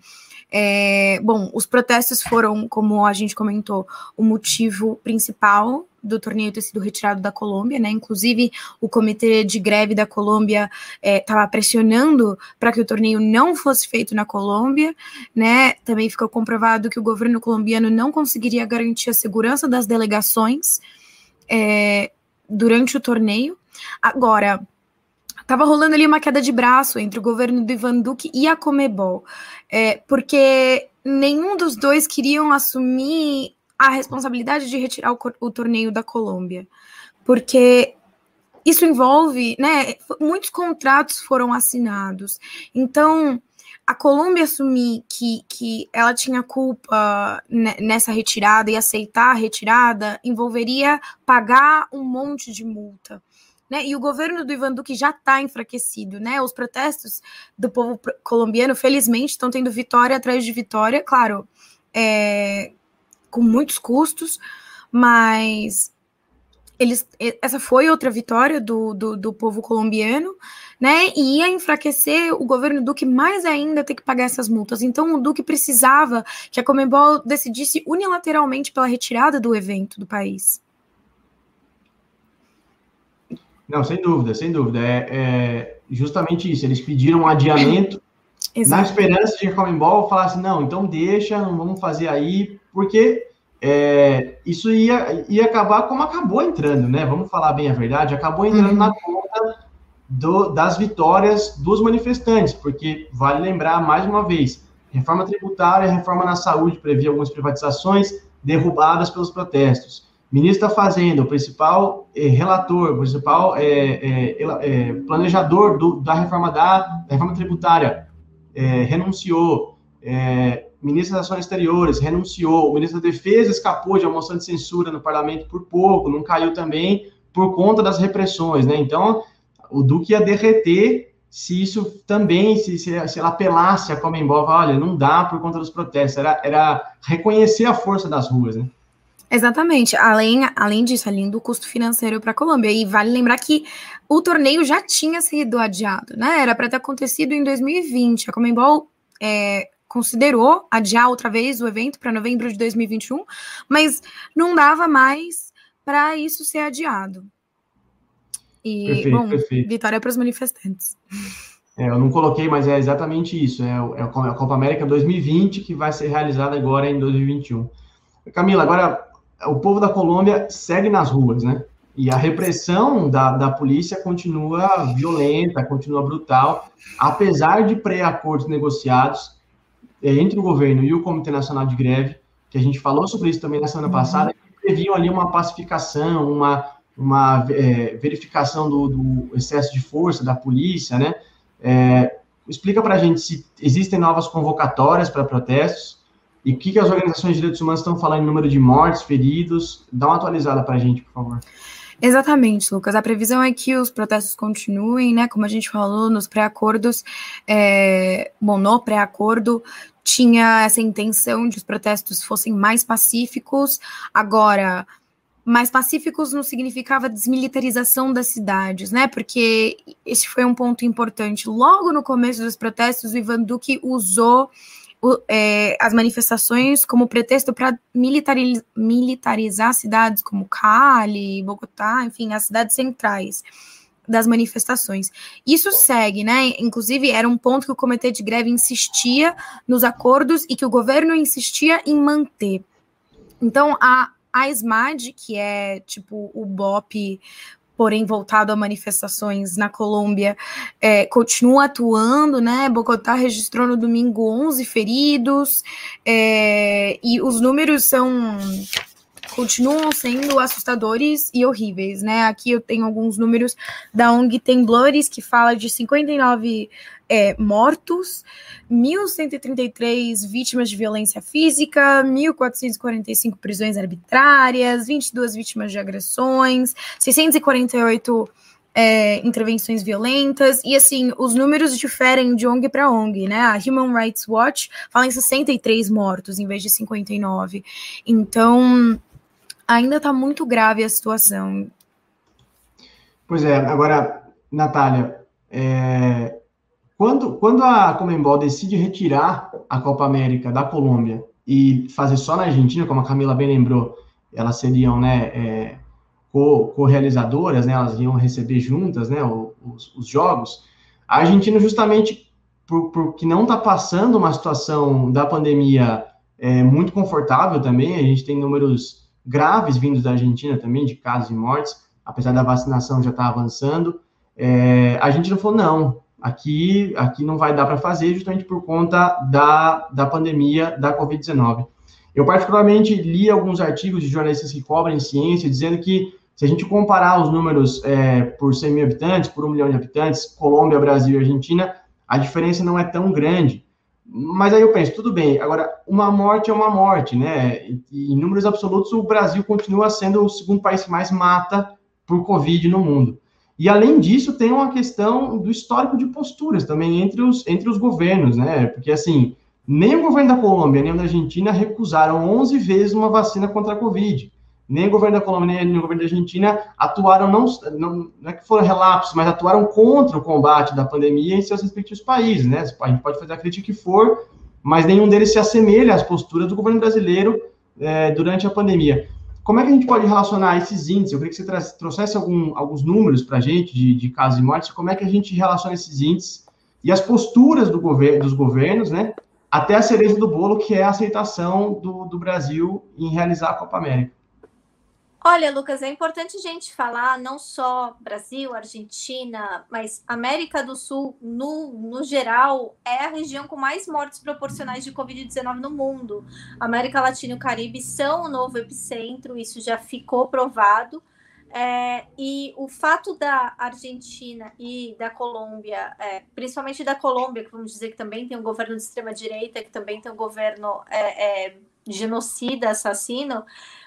É, bom, os protestos foram, como a gente comentou, o motivo principal do torneio ter sido retirado da Colômbia, né? Inclusive, o comitê de greve da Colômbia estava é, pressionando para que o torneio não fosse feito na Colômbia, né? Também ficou comprovado que o governo colombiano não conseguiria garantir a segurança das delegações é, durante o torneio. Agora, Tava rolando ali uma queda de braço entre o governo do Ivan Duque e a Comebol, é, porque nenhum dos dois queriam assumir a responsabilidade de retirar o, o torneio da Colômbia, porque isso envolve, né? Muitos contratos foram assinados, então a Colômbia assumir que, que ela tinha culpa nessa retirada e aceitar a retirada envolveria pagar um monte de multa. Né? E o governo do Ivan Duque já está enfraquecido, né? Os protestos do povo colombiano, felizmente, estão tendo vitória atrás de vitória, claro, é, com muitos custos, mas eles, essa foi outra vitória do, do, do, povo colombiano, né? E ia enfraquecer o governo Duque mais ainda ter que pagar essas multas. Então, o Duque precisava que a Comembol decidisse unilateralmente pela retirada do evento do país. Não, sem dúvida, sem dúvida. É, é justamente isso. Eles pediram um adiamento na esperança de que a Comembol falasse, não, então deixa, não vamos fazer aí, porque é, isso ia, ia acabar como acabou entrando, né? Vamos falar bem a verdade, acabou entrando uhum. na conta do, das vitórias dos manifestantes, porque vale lembrar mais uma vez, reforma tributária, reforma na saúde previa algumas privatizações derrubadas pelos protestos ministro da Fazenda, o principal é, relator, o principal é, é, planejador do, da reforma da, da reforma tributária, renunciou, ministro das Ações Exteriores renunciou, o ministro da Defesa escapou de uma moção de censura no parlamento por pouco, não caiu também por conta das repressões, né? Então, o Duque ia derreter se isso também, se, se, se ela apelasse a Comembol, olha, não dá por conta dos protestos, era, era reconhecer a força das ruas, né? Exatamente. Além, além disso, além do custo financeiro para a Colômbia. E vale lembrar que o torneio já tinha sido adiado, né? Era para ter acontecido em 2020. A Comembol é, considerou adiar outra vez o evento para novembro de 2021, mas não dava mais para isso ser adiado. E, perfeito, bom, perfeito. vitória para os manifestantes. É, eu não coloquei, mas é exatamente isso. É, é a Copa América 2020 que vai ser realizada agora em 2021. Camila, agora o povo da Colômbia segue nas ruas, né? E a repressão da, da polícia continua violenta, continua brutal, apesar de pré-acordos negociados é, entre o governo e o Comitê Nacional de Greve, que a gente falou sobre isso também na semana uhum. passada, que previam ali uma pacificação, uma, uma é, verificação do, do, excesso de força da polícia, né? É, explica para a gente se existem novas convocatórias para protestos e o que, que as organizações de direitos humanos estão falando em número de mortes, feridos. Dá uma atualizada para a gente, por favor. Exatamente, Lucas. A previsão é que os protestos continuem, né? Como a gente falou nos pré-acordos, é, bom, no pré-acordo tinha essa intenção de os protestos fossem mais pacíficos. Agora, mais pacíficos não significava desmilitarização das cidades, né? Porque esse foi um ponto importante. Logo no começo dos protestos, o Ivan Duque usou é, as manifestações como pretexto para militariz, militarizar cidades como Cali, Bogotá, enfim, as cidades centrais das manifestações. Isso segue, né? Inclusive, era um ponto que o comitê de greve insistia nos acordos e que o governo insistia em manter. Então, a, a SMAD, que é tipo o BOP porém voltado a manifestações na Colômbia, é, continua atuando, né? Bogotá registrou no domingo 11 feridos, é, e os números são continuam sendo assustadores e horríveis, né? Aqui eu tenho alguns números da ONG Temblores, que fala de 59 é, mortos, 1.133 vítimas de violência física, 1.445 prisões arbitrárias, 22 vítimas de agressões, 648 é, intervenções violentas, e assim, os números diferem de ONG para ONG, né? A Human Rights Watch fala em 63 mortos em vez de 59. Então, ainda está muito grave a situação. Pois é, agora, Natália, é, quando, quando a Comembol decide retirar a Copa América da Colômbia e fazer só na Argentina, como a Camila bem lembrou, elas seriam né, é, co-realizadoras, né, elas iam receber juntas né, os, os jogos, a Argentina justamente por, porque não está passando uma situação da pandemia é, muito confortável também, a gente tem números graves vindos da Argentina também, de casos e mortes, apesar da vacinação já estar tá avançando, é, a gente não falou, não, aqui, aqui não vai dar para fazer justamente por conta da, da pandemia da Covid-19. Eu, particularmente, li alguns artigos de jornalistas que cobrem ciência, dizendo que se a gente comparar os números é, por 100 mil habitantes, por um milhão de habitantes, Colômbia, Brasil e Argentina, a diferença não é tão grande. Mas aí eu penso, tudo bem, agora, uma morte é uma morte, né? E, em números absolutos, o Brasil continua sendo o segundo país que mais mata por Covid no mundo. E além disso, tem uma questão do histórico de posturas também entre os, entre os governos, né? Porque assim, nem o governo da Colômbia, nem o da Argentina recusaram 11 vezes uma vacina contra a Covid. Nem o governo da Colômbia, nem o governo da Argentina atuaram, não, não, não é que foram relapsos, mas atuaram contra o combate da pandemia em seus respectivos países, né? A gente pode fazer a crítica que for, mas nenhum deles se assemelha às posturas do governo brasileiro é, durante a pandemia. Como é que a gente pode relacionar esses índices? Eu queria que você trouxesse algum, alguns números para a gente de, de casos e mortes, como é que a gente relaciona esses índices e as posturas do governo, dos governos, né, até a cereja do bolo, que é a aceitação do, do Brasil em realizar a Copa América. Olha, Lucas, é importante a gente falar não só Brasil, Argentina, mas América do Sul, no, no geral, é a região com mais mortes proporcionais de Covid-19 no mundo. América Latina e o Caribe são o novo epicentro, isso já ficou provado. É, e o fato da Argentina e da Colômbia, é, principalmente da Colômbia, que vamos dizer que também tem um governo de extrema-direita, que também tem um governo é, é genocida, assassino,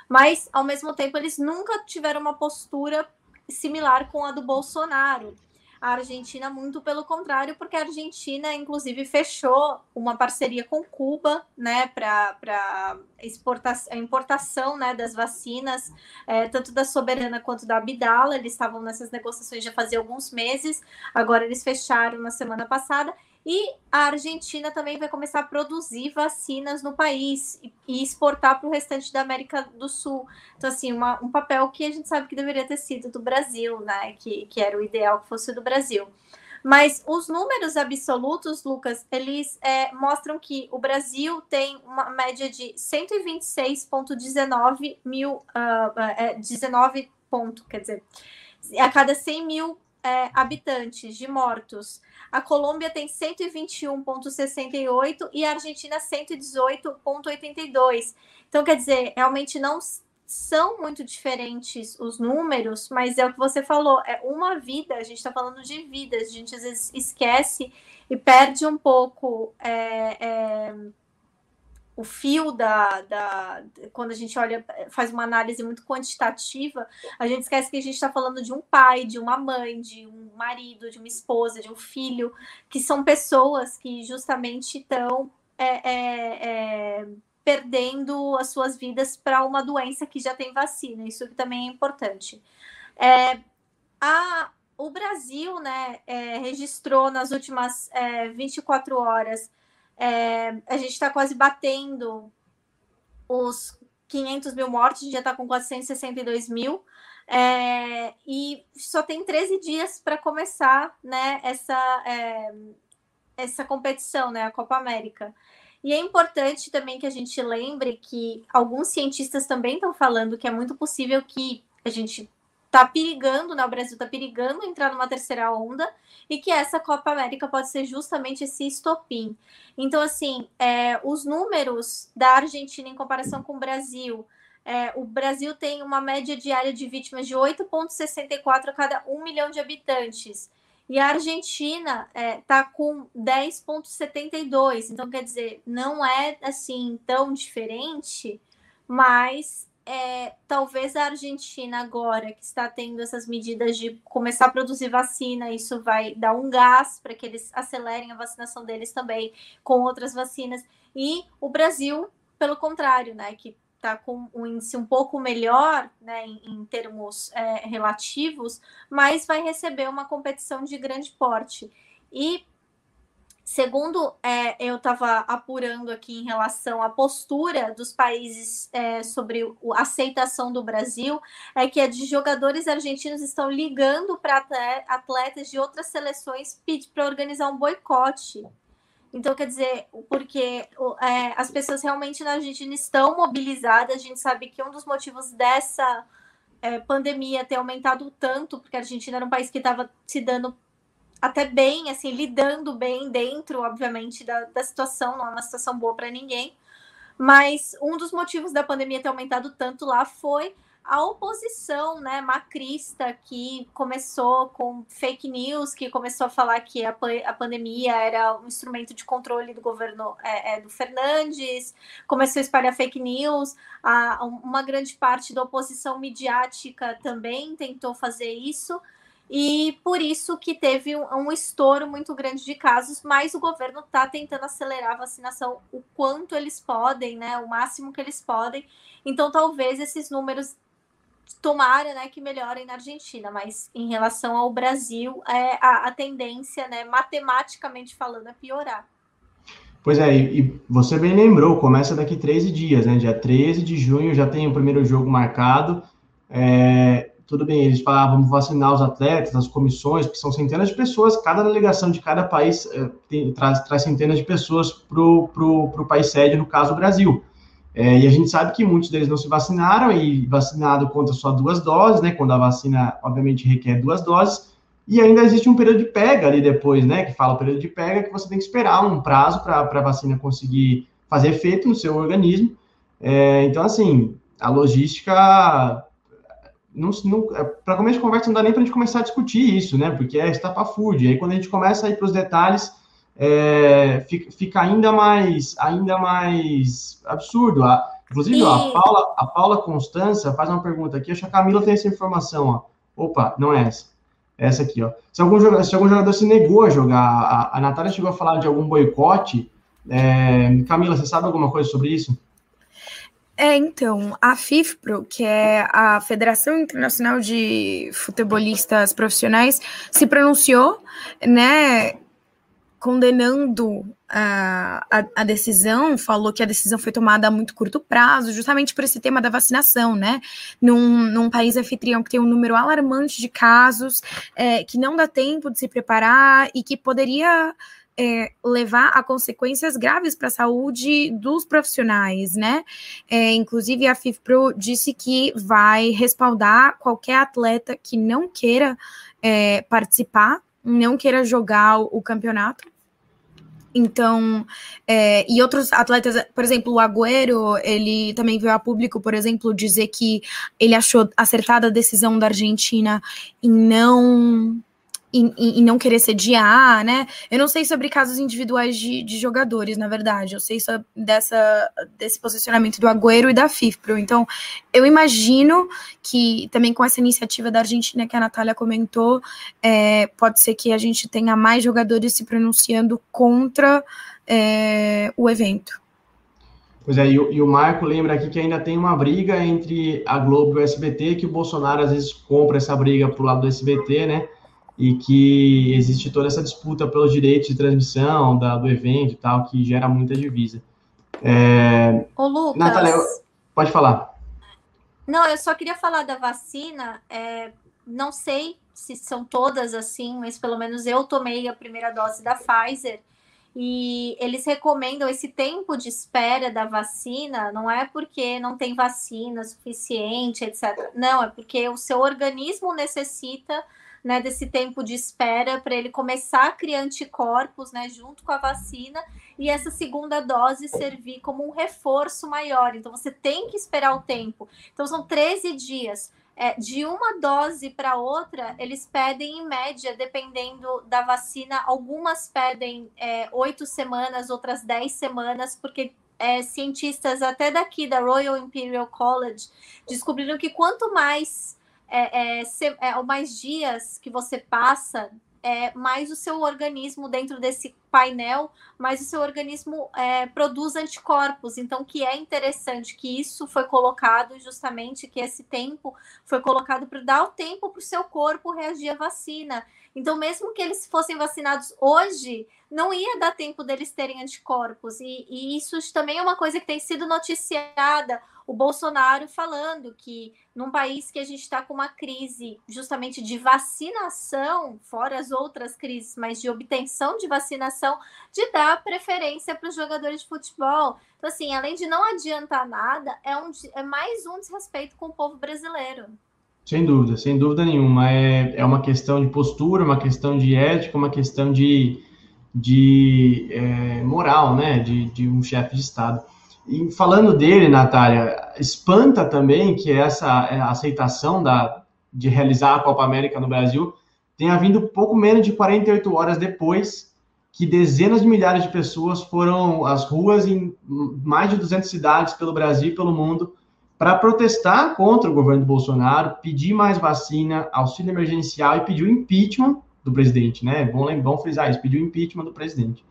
mas ao mesmo tempo eles nunca tiveram uma postura similar com a do Bolsonaro. A Argentina, muito pelo contrário, porque a Argentina, inclusive, fechou uma parceria com Cuba, né, para a importação né, das vacinas, é, tanto da Soberana quanto da Abdala. Eles estavam nessas negociações já fazia alguns meses, agora eles fecharam na semana passada. E a Argentina também vai começar a produzir vacinas no país e, exportar para o restante da América do Sul. Então, assim, uma, um papel que a gente sabe que deveria ter sido do Brasil, né? Que, que era o ideal que fosse do Brasil. Mas os números absolutos, Lucas, eles é, mostram que o Brasil tem uma média de 126,19 mil, uh, é, 19 ponto, quer dizer, a cada 100 mil é, habitantes de mortos. A Colômbia tem 121,68 e a Argentina 118,82. Então, quer dizer, realmente não são muito diferentes os números, mas é o que você falou, é uma vida, a gente está falando de vidas, a gente às vezes esquece e perde um pouco é, é, o fio da, da. Quando a gente olha, faz uma análise muito quantitativa, a gente esquece que a gente está falando de um pai, de uma mãe, de um marido, de uma esposa, de um filho, que são pessoas que justamente estão. É, é, é perdendo as suas vidas para uma doença que já tem vacina. Isso também é importante. É, a, o Brasil né, é, registrou nas últimas é, 24 horas, é, a gente está quase batendo os 500 mil mortes, a gente já está com 462 mil. É, e só tem 13 dias para começar né, essa, é, essa competição, né, a Copa América. E é importante também que a gente lembre que alguns cientistas também estão falando que é muito possível que a gente está perigando, né? O Brasil está perigando entrar numa terceira onda e que essa Copa América pode ser justamente esse estopim. Então, assim, é, os números da Argentina em comparação com o Brasil. É, o Brasil tem uma média diária de vítimas de 8,64 a cada 1 milhão de habitantes. E a Argentina está é, tá com 10,72. Então, quer dizer, não é assim tão diferente, mas é, talvez a Argentina, agora que está tendo essas medidas de começar a produzir vacina, isso vai dar um gás para que eles acelerem a vacinação deles também com outras vacinas. E o Brasil, pelo contrário, né, que está com um índice um pouco melhor, né, em, em termos é, relativos, mas vai receber uma competição de grande porte. E segundo é, eu estava apurando aqui em relação à postura dos países é, sobre a aceitação do Brasil, é que é de jogadores argentinos estão ligando para atletas de outras seleções para organizar um boicote então, quer dizer, porque é, as pessoas realmente na Argentina estão mobilizadas. A gente sabe que um dos motivos dessa é, pandemia ter aumentado tanto, porque a Argentina era um país que estava se dando até bem, assim, lidando bem dentro, obviamente, da, da situação, não é uma situação boa para ninguém. Mas um dos motivos da pandemia ter aumentado tanto lá foi a oposição né, macrista que começou com fake news, que começou a falar que a, a pandemia era um instrumento de controle do governo é, é, do Fernandes, começou a espalhar fake news, a, uma grande parte da oposição midiática também tentou fazer isso, e por isso que teve um, um estouro muito grande de casos, mas o governo está tentando acelerar a vacinação o quanto eles podem, né, o máximo que eles podem, então talvez esses números tomara né, que melhorem na Argentina, mas em relação ao Brasil, é, a, a tendência, né, matematicamente falando, é piorar. Pois é, e, e, você bem lembrou, começa daqui 13 dias, né? Dia 13 de junho já tem o primeiro jogo marcado. É, tudo bem, eles falavam, ah, vamos vacinar os atletas, as comissões, que são centenas de pessoas, cada delegação de cada país é, tem, traz, traz centenas de pessoas para o país sede, no caso o Brasil. É, e a gente sabe que muitos deles não se vacinaram e vacinado conta só duas doses, né? Quando a vacina, obviamente, requer duas doses. E ainda existe um período de pega ali depois, né? Que fala o período de pega, que você tem que esperar um prazo para a vacina conseguir fazer efeito no seu organismo. É, então, assim, a logística. Não, não, é, para começo de conversa, não dá nem para a gente começar a discutir isso, né? Porque é estapafúrdia. Aí, quando a gente começa a ir para os detalhes é, fica, fica, ainda mais ainda mais absurdo. A, inclusive, ó, a, Paula, a Paula Constança faz uma pergunta aqui, acho que a Camila tem essa informação, ó. Opa, não é essa. É essa aqui, ó. Se algum jogador, se algum jogador se negou a jogar, a, a Natália chegou a falar de algum boicote. É, Camila, você sabe alguma coisa sobre isso? É, então, a FIFPRO, que é a Federação Internacional de Futebolistas Profissionais, se pronunciou, né, condenando a, a, a, decisão, falou que a decisão foi tomada a muito curto prazo, justamente por esse tema da vacinação, né? Num, num país anfitrião que tem um número alarmante de casos, é, que não dá tempo de se preparar e que poderia é, levar a consequências graves para a saúde dos profissionais, né? É, inclusive, a FIFPRO disse que vai respaldar qualquer atleta que não queira é, participar, não queira jogar o, campeonato, Então, é, e outros atletas, por exemplo, o Agüero, ele também veio a público, por exemplo, dizer que ele achou acertada a decisão da Argentina em não em, não querer sediar, né? Eu não sei sobre casos individuais de, de jogadores, na verdade. Eu sei só dessa, desse posicionamento do Agüero e da FIFPRO. Então, eu imagino que também com essa iniciativa da Argentina que a Natália comentou, é, pode ser que a gente tenha mais jogadores se pronunciando contra é, o evento. Pois é, e o, e o, Marco lembra aqui que ainda tem uma briga entre a Globo e o SBT, que o Bolsonaro às vezes compra essa briga pro lado do SBT, né? E que existe toda essa disputa pelos direitos de transmissão da, do evento e tal, que gera muita divisa. É... Ô, Lucas... Natália, pode falar. Não, eu só queria falar da vacina. É, não sei se são todas assim, mas pelo menos eu tomei a primeira dose da Pfizer e eles recomendam esse tempo de espera da vacina, não é porque não tem vacina suficiente, etc. Não, é porque o seu organismo necessita né, desse tempo de espera para ele começar a criar anticorpos, né, junto com a vacina, e essa segunda dose servir como um reforço maior. Então, você tem que esperar o tempo. Então, são 13 dias. É, de uma dose para outra, eles pedem em média, dependendo da vacina, algumas pedem é, oito semanas, outras dez semanas, porque é, cientistas até daqui da Royal Imperial College descobriram que quanto mais é, é, é, mais dias que você passa, é, mais o seu organismo dentro desse painel, mais o seu organismo é, produz anticorpos. Então, que é interessante que isso foi colocado justamente, que esse tempo foi colocado para dar o tempo para o seu corpo reagir à vacina. Então, mesmo que eles fossem vacinados hoje, não ia dar tempo deles terem anticorpos. E, e isso também é uma coisa que tem sido noticiada o Bolsonaro falando que num país que a gente está com uma crise justamente de vacinação, fora as outras crises, mas de obtenção de vacinação, de dar preferência para os jogadores de futebol. Então, assim, além de não adiantar nada, é, um, é mais um desrespeito com o povo brasileiro. Sem dúvida, sem dúvida nenhuma. É, é uma questão de postura, uma questão de ética, uma questão de, de é, moral, né, de, de um chefe de Estado. E falando dele, Natália, espanta também que essa é, aceitação da, de realizar a Copa América no Brasil tenha vindo pouco menos de 48 horas depois que dezenas de milhares de pessoas foram às ruas em mais de 200 cidades pelo Brasil e pelo mundo para protestar contra o governo do Bolsonaro, pedir mais vacina, auxílio emergencial e pedir o impeachment do presidente, né? Bom, bom frisar isso, pedir o impeachment do presidente.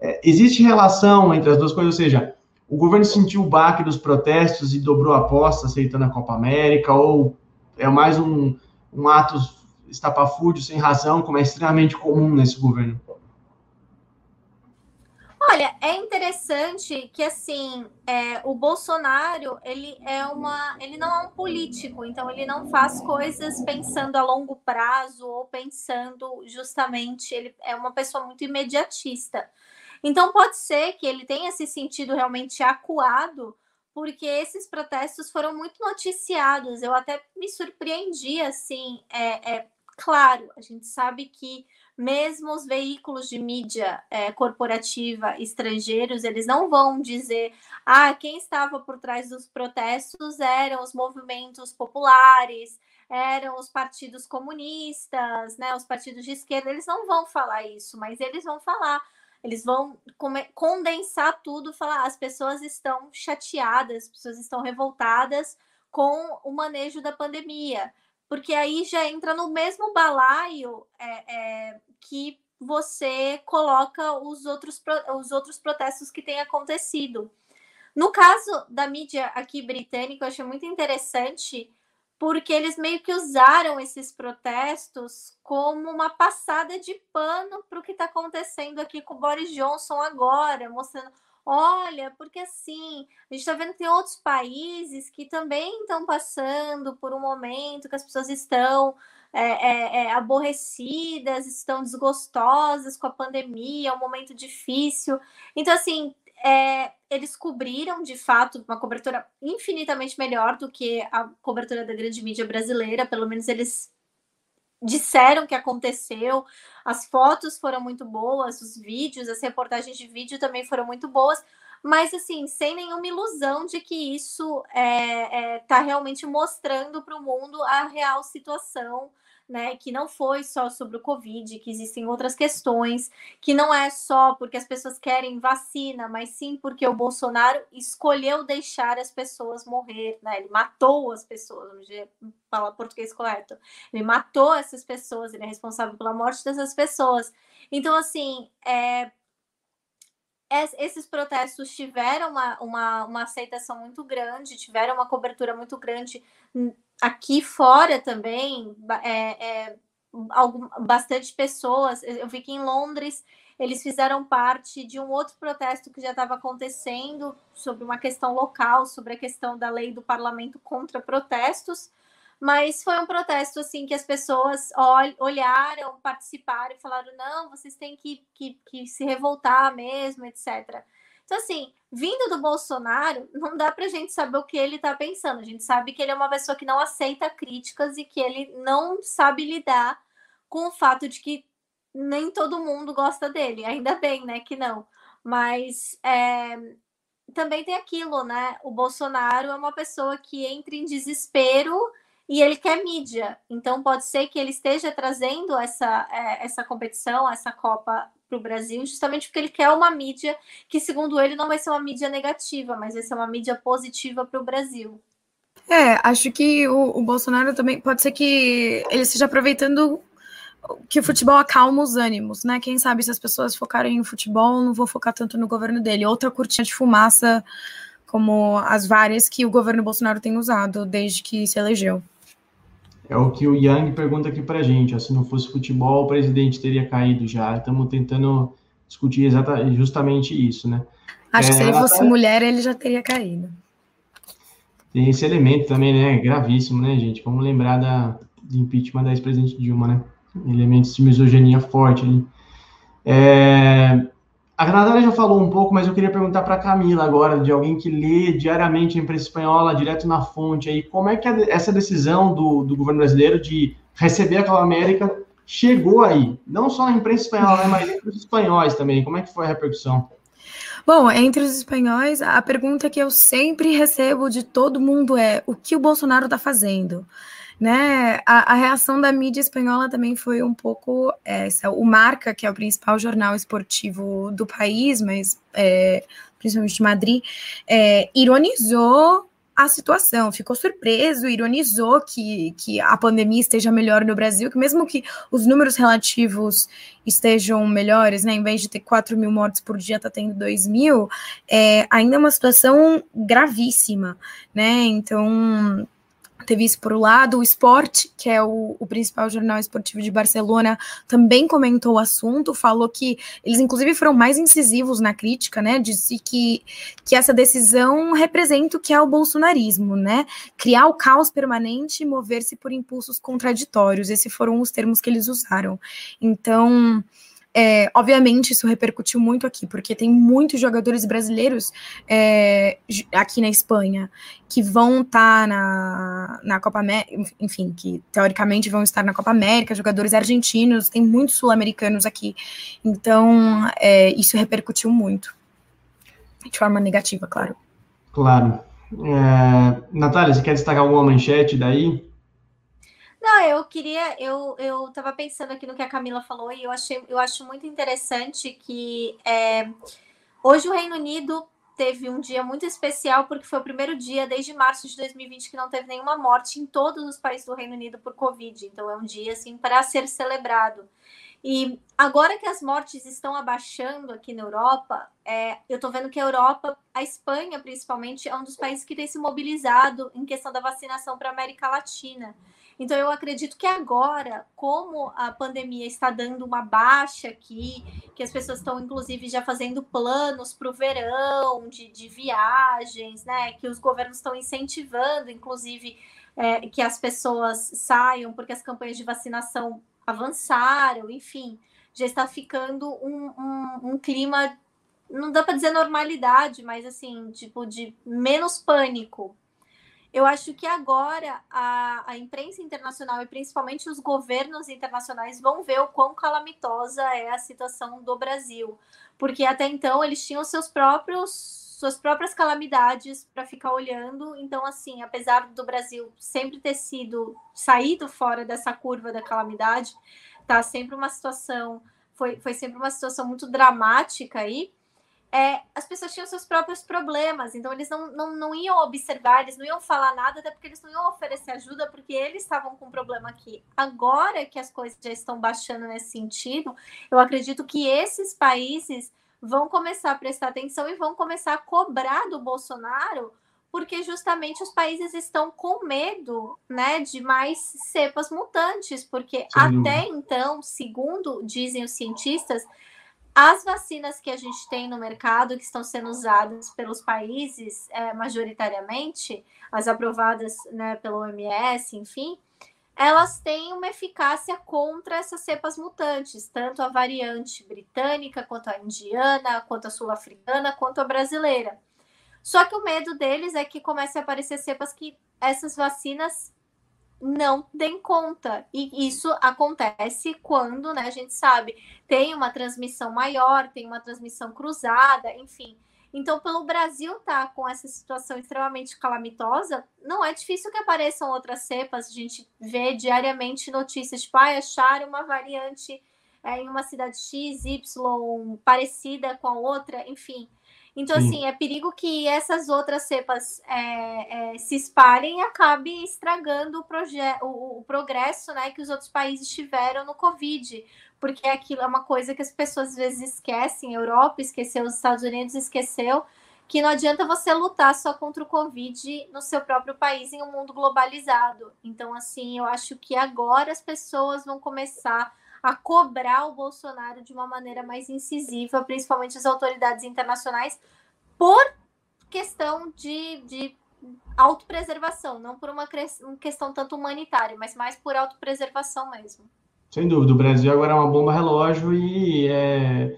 É, existe relação entre as duas coisas, ou seja, o governo sentiu o baque dos protestos e dobrou a aposta aceitando a Copa América, ou é mais um, um ato estapafúrdio, sem razão, como é extremamente comum nesse governo? Olha, é interessante que assim é, o Bolsonaro ele é uma, ele não é um político, então ele não faz coisas pensando a longo prazo ou pensando justamente ele é uma pessoa muito imediatista. Então, pode ser que ele tenha se sentido realmente acuado, porque esses protestos foram muito noticiados. Eu até me surpreendi, assim. É, é claro, a gente sabe que mesmo os veículos de mídia é, corporativa estrangeiros, eles não vão dizer, ah, quem estava por trás dos protestos eram os movimentos populares, eram os partidos comunistas, né, os partidos de esquerda, eles não vão falar isso, mas eles vão falar eles vão condensar tudo, falar as pessoas estão chateadas, as pessoas estão revoltadas com o manejo da pandemia, porque aí já entra no mesmo balaio é, é, que você coloca os outros, os outros protestos que têm acontecido. No caso da mídia aqui britânica, eu achei muito interessante porque eles meio que usaram esses protestos como uma passada de pano para o que está acontecendo aqui com o Boris Johnson agora, mostrando, olha, porque assim, a gente está vendo que tem outros países que também estão passando por um momento que as pessoas estão é, é, é, aborrecidas, estão desgostosas com a pandemia, é um momento difícil. Então, assim, é, eles cobriram de fato uma cobertura infinitamente melhor do que a cobertura da grande mídia brasileira, pelo menos eles disseram que aconteceu. As fotos foram muito boas, os vídeos, as reportagens de vídeo também foram muito boas, mas assim, sem nenhuma ilusão de que isso está é, é, tá realmente mostrando para o mundo a real situação né, que não foi só sobre o Covid, que existem outras questões, que não é só porque as pessoas querem vacina, mas sim porque o Bolsonaro escolheu deixar as pessoas morrer, né? Ele matou as pessoas, vamos falar português correto. Ele matou essas pessoas, ele é responsável pela morte dessas pessoas. Então, assim, é, esses protestos tiveram uma, uma, uma aceitação muito grande, tiveram uma cobertura muito grande aqui fora também, é, é, algum, bastante pessoas. Eu vi que em Londres eles fizeram parte de um outro protesto que já estava acontecendo sobre uma questão local, sobre a questão da lei do parlamento contra protestos. Mas foi um protesto assim que as pessoas olharam, participaram e falaram: não, vocês têm que, que, que se revoltar mesmo, etc. Então, assim, vindo do Bolsonaro, não dá para a gente saber o que ele está pensando. A gente sabe que ele é uma pessoa que não aceita críticas e que ele não sabe lidar com o fato de que nem todo mundo gosta dele. Ainda bem, né, que não. Mas é, também tem aquilo, né? O Bolsonaro é uma pessoa que entra em desespero e ele quer mídia. Então pode ser que ele esteja trazendo essa, é, essa competição, essa Copa para o Brasil, justamente porque ele quer uma mídia que, segundo ele, não vai ser uma mídia negativa, mas vai ser uma mídia positiva para o Brasil. É, acho que o, o, Bolsonaro também pode ser que ele esteja aproveitando que o futebol acalma os ânimos, né? Quem sabe se as pessoas focarem em futebol, não vou focar tanto no governo dele. Outra cortina de fumaça, como as várias que o governo Bolsonaro tem usado desde que se elegeu. É o que o Yang pergunta aqui para a gente. Ó, se não fosse futebol, o presidente teria caído já. Estamos tentando discutir exatamente, justamente isso, né? Acho é, que se ele fosse tá... mulher, ele já teria caído. Tem esse elemento também, né? Gravíssimo, né, gente? Vamos lembrar da, do impeachment da ex-presidente Dilma, né? Elementos de misoginia forte ali. É, a Natália já falou um pouco, mas eu queria perguntar para a Camila agora, de alguém que lê diariamente a imprensa espanhola, direto na fonte, aí, como é que essa decisão do, do governo brasileiro de receber aquela América chegou aí? Não só na imprensa espanhola, né, mas entre os espanhóis também. Como é que foi a repercussão? Bom, entre os espanhóis, a pergunta que eu sempre recebo de todo mundo é: o que o Bolsonaro está fazendo? Né? A, a, reação da mídia espanhola também foi um pouco essa. O Marca, que é o principal jornal esportivo do país, mas é, principalmente de Madrid, é, ironizou a situação, ficou surpreso, ironizou que, que a pandemia esteja melhor no Brasil, que mesmo que os números relativos estejam melhores, né, em vez de ter 4 mil mortes por dia, está tendo 2 mil, é, ainda é uma situação gravíssima, né, então Teve isso por um lado, o Sport, que é o, o, principal jornal esportivo de Barcelona, também comentou o assunto, falou que eles, inclusive, foram mais incisivos na crítica, né? Disse que, que essa decisão representa o que é o bolsonarismo, né? Criar o caos permanente e mover-se por impulsos contraditórios. Esses foram os termos que eles usaram. Então. É, obviamente, isso repercutiu muito aqui, porque tem muitos jogadores brasileiros é, aqui na Espanha que vão estar tá na, na Copa América, enfim, que teoricamente vão estar na Copa América, jogadores argentinos, tem muitos sul-americanos aqui. Então, é, isso repercutiu muito. De forma negativa, claro. Claro. É, Natália, você quer destacar alguma manchete daí? Não, eu queria, eu, eu tava pensando aqui no que a Camila falou e eu achei, eu acho muito interessante que é, hoje o Reino Unido teve um dia muito especial porque foi o primeiro dia desde março de 2020 que não teve nenhuma morte em todos os países do Reino Unido por Covid. Então é um dia assim para ser celebrado. E agora que as mortes estão abaixando aqui na Europa, é, eu estou vendo que a Europa, a Espanha principalmente, é um dos países que tem se mobilizado em questão da vacinação para a América Latina. Então, eu acredito que agora, como a pandemia está dando uma baixa aqui, que as pessoas estão, inclusive, já fazendo planos para o verão, de, de viagens, né? Que os governos estão incentivando, inclusive, é, que as pessoas saiam, porque as campanhas de vacinação avançaram, enfim, já está ficando um, um, um clima, não dá para dizer normalidade, mas assim, tipo, de menos pânico Eu acho que agora a, a imprensa internacional e principalmente os governos internacionais vão ver o quão calamitosa é a situação do Brasil, porque até então eles tinham seus próprios suas próprias calamidades para ficar olhando. Então, assim, apesar do Brasil sempre ter sido saído fora dessa curva da calamidade, tá sempre uma situação, foi, foi sempre uma situação muito dramática aí é, as pessoas tinham seus próprios problemas, então eles não, não, não iam observar, eles não iam falar nada, até porque eles não iam oferecer ajuda, porque eles estavam com um problema aqui. Agora que as coisas já estão baixando nesse sentido, eu acredito que esses países vão começar a prestar atenção e vão começar a cobrar do Bolsonaro, porque justamente os países estão com medo né, de mais cepas mutantes, porque Sim. até então, segundo dizem os cientistas, as vacinas que a gente tem no mercado, que estão sendo usadas pelos países é, majoritariamente, as aprovadas né, pelo OMS, enfim, elas têm uma eficácia contra essas cepas mutantes, tanto a variante britânica, quanto a indiana, quanto a sul-africana, quanto a brasileira. Só que o medo deles é que comece a aparecer cepas que essas vacinas não deem conta. E isso acontece quando, né, a gente sabe, tem uma transmissão maior, tem uma transmissão cruzada, enfim. Então, pelo Brasil estar tá com essa situação extremamente calamitosa, não é difícil que apareçam outras cepas. A gente vê diariamente notícias, tipo, ah, acharam uma variante é, em uma cidade X, Y, parecida com a outra, enfim. Então, Sim. assim, é perigo que essas outras cepas é, é, se espalhem e acabe estragando o, o, o, progresso né, que os outros países tiveram no Covid. Porque aquilo é uma coisa que as pessoas às vezes esquecem, a Europa esqueceu, os Estados Unidos esqueceu, que não adianta você lutar só contra o Covid no seu próprio país em um mundo globalizado. Então, assim, eu acho que agora as pessoas vão começar a cobrar o Bolsonaro de uma maneira mais incisiva, principalmente as autoridades internacionais, por questão de, de autopreservação, não por uma questão tanto humanitária, mas mais por autopreservação mesmo. Sem dúvida, o Brasil agora é uma bomba relógio e é,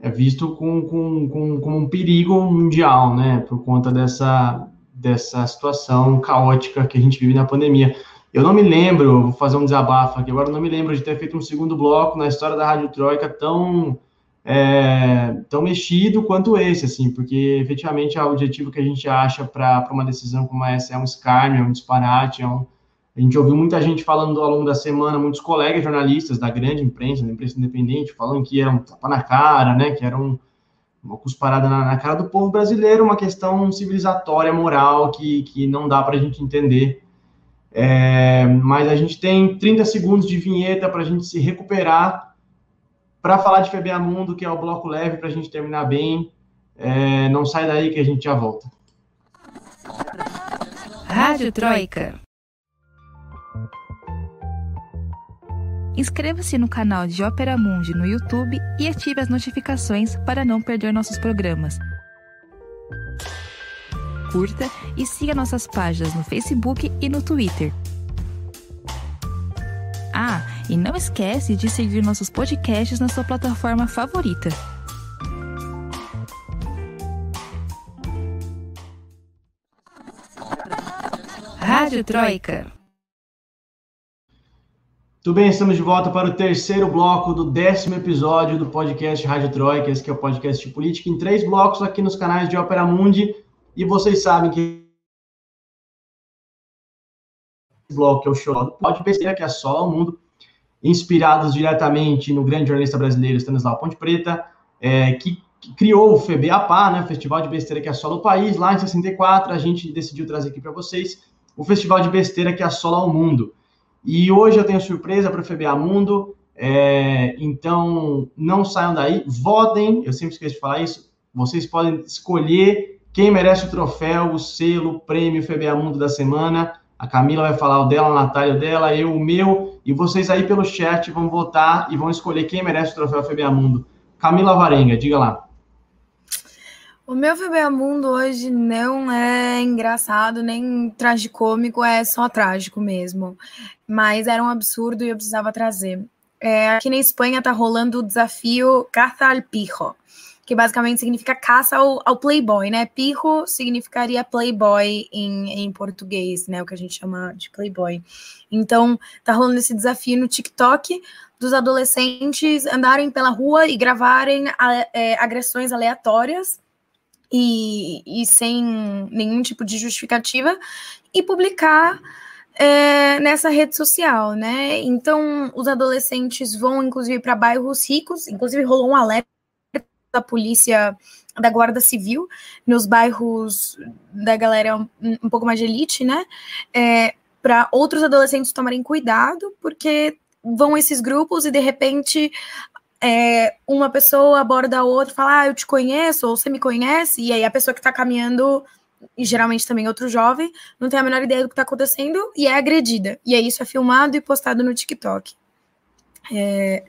é visto com, com, com, com um perigo mundial, né, por conta dessa, dessa situação caótica que a gente vive na pandemia. Eu não me lembro, vou fazer um desabafo aqui agora, não me lembro de ter feito um segundo bloco na história da Rádio Troika tão, é, tão mexido quanto esse, assim, porque efetivamente é o objetivo que a gente acha para uma decisão como essa. É um escárnio, é um disparate, é um, a gente ouviu muita gente falando ao longo da semana, muitos colegas jornalistas da grande imprensa, da imprensa independente, falando que era um tapa na cara, né, que era um, uma cusparada na, na cara do povo brasileiro, uma questão civilizatória, moral, que, que não dá para a gente entender é, mas a gente tem 30 segundos de vinheta para a gente se recuperar para falar de FBA Mundo, que é o bloco leve para a gente terminar bem. É, não sai daí que a gente já volta. Rádio Troika. Inscreva-se no canal de Ópera Mundi no YouTube e ative as notificações para não perder nossos programas curta e siga nossas páginas no Facebook e no Twitter. Ah, e não esquece de seguir nossos podcasts na sua plataforma favorita. Rádio Troika. Tudo bem, estamos de volta para o terceiro bloco do décimo episódio do podcast Rádio Troika, esse que é o podcast de política, em três blocos aqui nos canais de Ópera Mundi e vocês sabem que esse bloco é o show pode perceber que é só o mundo, inspirados diretamente no grande jornalista brasileiro Stanislau Ponte Preta, é, que, que, criou o FEBAPA, né, Festival de Besteira que assola o país, lá em 64, a gente decidiu trazer aqui para vocês o Festival de Besteira que assola o mundo. E hoje eu tenho surpresa para o FBA Mundo, é, então não saiam daí, votem, eu sempre esqueço de falar isso, vocês podem escolher quem merece o troféu, o selo, o prêmio FBA Mundo da semana? A Camila vai falar o dela, a Natália o dela, eu o meu, e vocês aí pelo chat vão votar e vão escolher quem merece o troféu FBA Mundo. Camila Varenga, diga lá. O meu FBA Mundo hoje não é engraçado nem tragicômico, é só trágico mesmo. Mas era um absurdo e eu precisava trazer. É, aqui na Espanha tá rolando o desafio Caza al Pijo que basicamente significa caça ao, ao playboy, né? Pirro significaria playboy em, em português, né? O que a gente chama de playboy. Então, tá rolando esse desafio no TikTok dos adolescentes andarem pela rua e gravarem é, agressões aleatórias e, e, sem nenhum tipo de justificativa e publicar é, nessa rede social, né? Então, os adolescentes vão, inclusive, para bairros ricos, inclusive rolou um alerta da polícia, da Guarda Civil, nos bairros da galera um, um pouco mais de elite, né? É, para outros adolescentes tomarem cuidado, porque vão esses grupos e de repente é, uma pessoa aborda a outra, fala, ah, eu te conheço, ou você me conhece, e aí a pessoa que está caminhando, e geralmente também outro jovem, não tem a menor ideia do que está acontecendo e é agredida. E aí isso é filmado e postado no TikTok. É,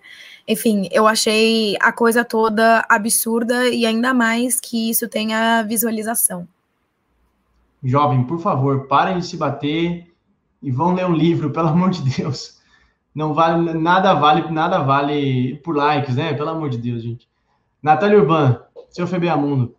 enfim, eu achei a coisa toda absurda e ainda mais que isso tenha visualização. Jovem, por favor, parem de se bater e vão ler um livro, pelo amor de Deus não vale nada vale nada vale por likes, né? Pelo amor de Deus, gente. Natália Urban, seu FBA Mundo.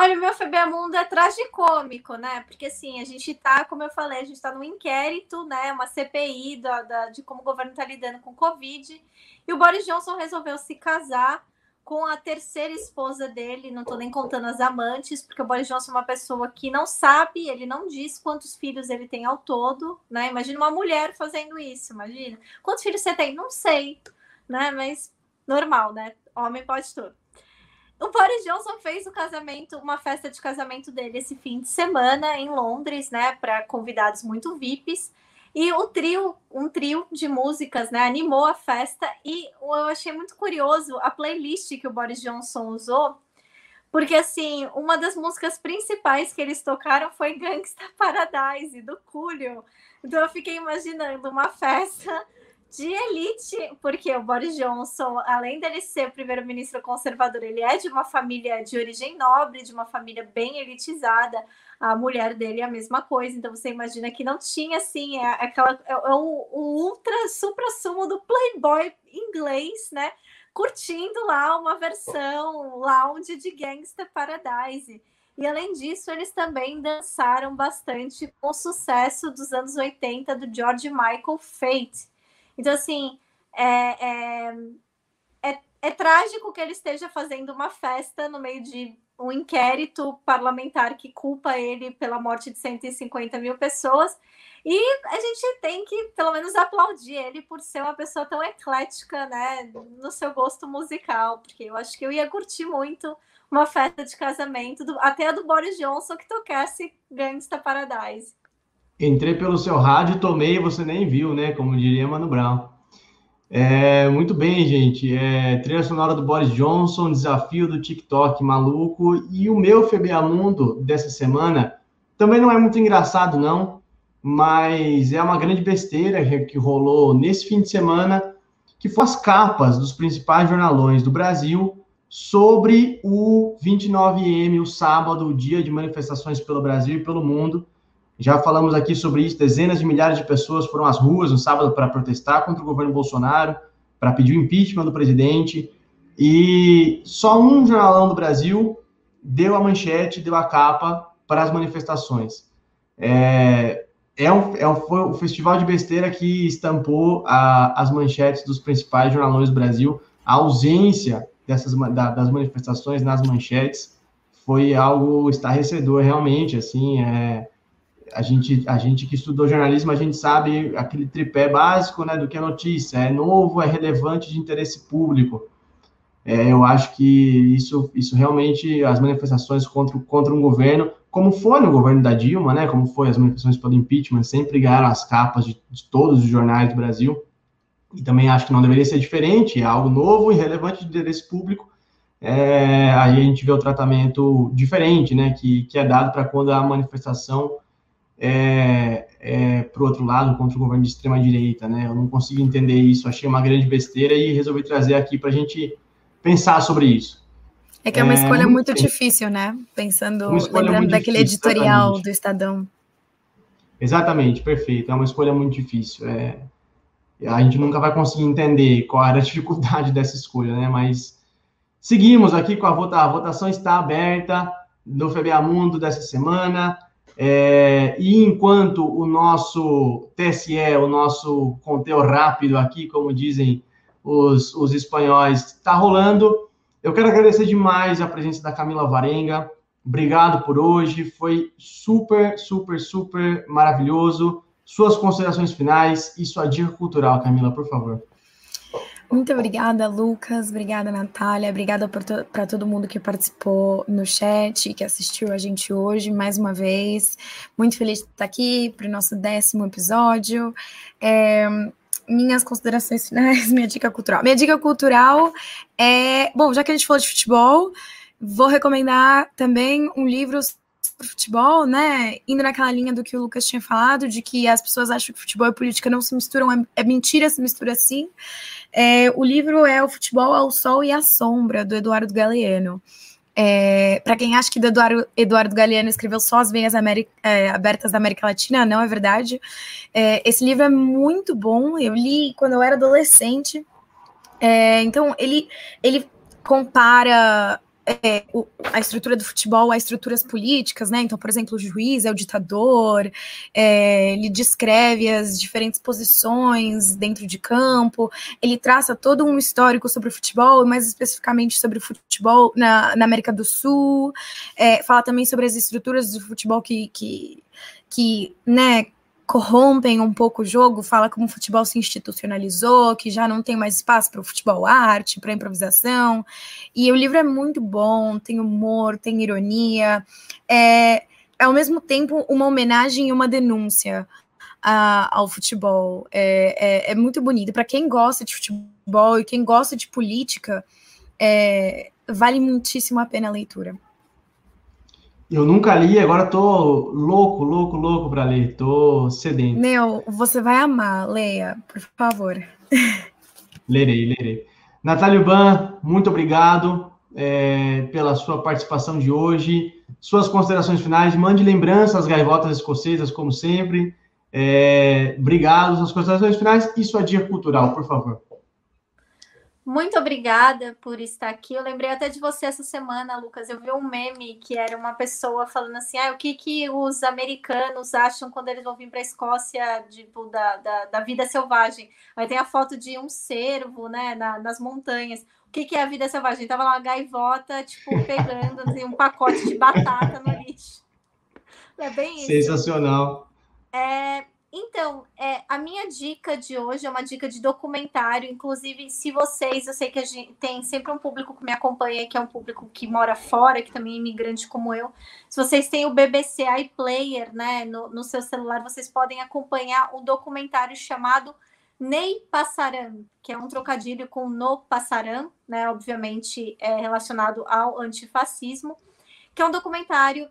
Olha, o meu FBA Mundo é tragicômico, né? Porque assim, a gente tá, como eu falei, a gente tá num inquérito, né? Uma CPI da, da, de como o governo tá lidando com Covid. E o Boris Johnson resolveu se casar com a terceira esposa dele, não estou nem contando as amantes, porque o Boris Johnson é uma pessoa que não sabe, ele não diz quantos filhos ele tem ao todo, né? Imagina uma mulher fazendo isso, imagina. Quantos filhos você tem? Não sei, né? Mas normal, né? Homem pode tudo. O Boris Johnson fez o casamento, uma festa de casamento dele esse fim de semana em Londres, né, para convidados muito VIPs. E o trio, um trio de músicas, né, animou a festa e eu achei muito curioso a playlist que o Boris Johnson usou, porque assim, uma das músicas principais que eles tocaram foi Gangsta Paradise do Coolio. Então eu fiquei imaginando uma festa de elite, porque o Boris Johnson, além dele ser primeiro-ministro conservador, ele é de uma família de origem nobre, de uma família bem elitizada a mulher dele é a mesma coisa. Então você imagina que não tinha assim, é aquela é, é o, o ultra supra sumo do playboy inglês, né? Curtindo lá uma versão lounge de Gangsta Paradise. E além disso, eles também dançaram bastante com o sucesso dos anos 80 do George Michael Fate. Então, assim, é, é, é, é trágico que ele esteja fazendo uma festa no meio de um inquérito parlamentar que culpa ele pela morte de 150 mil pessoas. E a gente tem que, pelo menos, aplaudir ele por ser uma pessoa tão eclética, né, no seu gosto musical, porque eu acho que eu ia curtir muito uma festa de casamento, do, até a do Boris Johnson, que tocasse Gangsta Paradise. Entrei pelo seu rádio, tomei e você nem viu, né, como diria Mano Brown. É, muito bem, gente. É, trilha sonora do Boris Johnson, desafio do TikTok maluco. E o meu FBA Mundo dessa semana também não é muito engraçado, não, mas é uma grande besteira que rolou nesse fim de semana, que foi as capas dos principais jornalões do Brasil sobre o 29M, o sábado, o dia de manifestações pelo Brasil e pelo mundo. Já falamos aqui sobre isso, dezenas de milhares de pessoas foram às ruas no sábado para protestar contra o governo Bolsonaro, para pedir o impeachment do presidente, e só um jornalão do Brasil deu a manchete, deu a capa para as manifestações. É, é, um, é um, foi o festival de besteira que estampou a, as manchetes dos principais jornalões do Brasil. A ausência dessas da, das manifestações nas manchetes foi algo estarrecedor, realmente, assim, é, a gente, a gente que estudou jornalismo, a gente sabe aquele tripé básico, né, do que é notícia, é novo, é relevante de interesse público. É, eu acho que isso, isso realmente, as manifestações contra, contra um governo, como foi no governo da Dilma, né, como foi as manifestações pelo impeachment, sempre ganharam as capas de, de todos os jornais do Brasil, e também acho que não deveria ser diferente, é algo novo e relevante de interesse público, é, aí a gente vê o tratamento diferente, né, que, que é dado para quando a manifestação é, é, para o outro lado, contra o governo de extrema-direita, né? Eu não consigo entender isso, achei uma grande besteira e resolvi trazer aqui para a gente pensar sobre isso. É que é uma é, escolha muito difícil, né? Pensando, lembrando daquele difícil, editorial exatamente. do Estadão. Exatamente, perfeito. É uma escolha muito difícil. É, a gente nunca vai conseguir entender qual era a dificuldade dessa escolha, né? Mas seguimos aqui com a votação, a votação está aberta no FBA Mundo dessa semana. É, e enquanto o nosso TSE, o nosso conteo rápido aqui, como dizem os, os espanhóis, está rolando, eu quero agradecer demais a presença da Camila Varenga. Obrigado por hoje, foi super, super, super maravilhoso. Suas considerações finais e sua dica cultural, Camila, por favor. Muito obrigada, Lucas. Obrigada, Natália. Obrigada para todo mundo que participou no chat, que assistiu a gente hoje mais uma vez. Muito feliz de estar aqui para o nosso décimo episódio. É, minhas considerações finais, minha dica cultural. Minha dica cultural é. Bom, já que a gente falou de futebol, vou recomendar também um livro sobre futebol, né? Indo naquela linha do que o Lucas tinha falado, de que as pessoas acham que futebol e política não se misturam, é, é mentira, se mistura assim. É, o livro é O Futebol ao Sol e à Sombra, do Eduardo Galeano. É, para quem acha que Eduardo, Eduardo Galeano escreveu só as veias é, abertas da América Latina, não é verdade. É, esse livro é muito bom, eu li quando eu era adolescente. É, então, ele, ele compara é, o, a estrutura do futebol a estruturas políticas, né? Então, por exemplo, o juiz é o ditador, é, ele descreve as diferentes posições dentro de campo, ele traça todo um histórico sobre o futebol, mais especificamente sobre o futebol na, na América do Sul, é, fala também sobre as estruturas do futebol que, que, que né, corrompem um pouco o jogo, fala como o futebol se institucionalizou, que já não tem mais espaço para o futebol arte, para improvisação. E o livro é muito bom, tem humor, tem ironia, é, ao mesmo tempo uma homenagem e uma denúncia a, ao futebol. É, é, é muito bonito. Para quem gosta de futebol e quem gosta de política, é, vale muitíssimo a pena a leitura. Eu nunca li, agora tô louco, louco, louco para ler. Tô sedento. Meu, você vai amar, leia, por favor. Lerei, lerei. Natália Ban, muito obrigado é, pela sua participação de hoje. Suas considerações finais, mande lembranças às gaivotas escocesas, como sempre. É, obrigado, suas considerações finais e sua dica cultural, por favor. Muito obrigada por estar aqui. Eu lembrei até de você essa semana, Lucas. Eu vi um meme que era uma pessoa falando assim: ah, o que, que os americanos acham quando eles vão vir para a Escócia tipo, da, da, da, vida selvagem? Aí tem a foto de um cervo né, na, nas montanhas. O que, que é a vida selvagem? Tava lá uma gaivota, tipo, pegando assim, um pacote de batata no lixo. É bem isso. Sensacional. É, então, é, a minha dica de hoje é uma dica de documentário. Inclusive, se vocês, eu sei que a gente tem sempre um público que me acompanha, que é um público que mora fora, que também é imigrante como eu. Se vocês têm o BBC iPlayer, né, no, no seu celular, vocês podem acompanhar um documentário chamado Ney Passaran, que é um trocadilho com No Passaran, né, obviamente é relacionado ao antifascismo, que é um documentário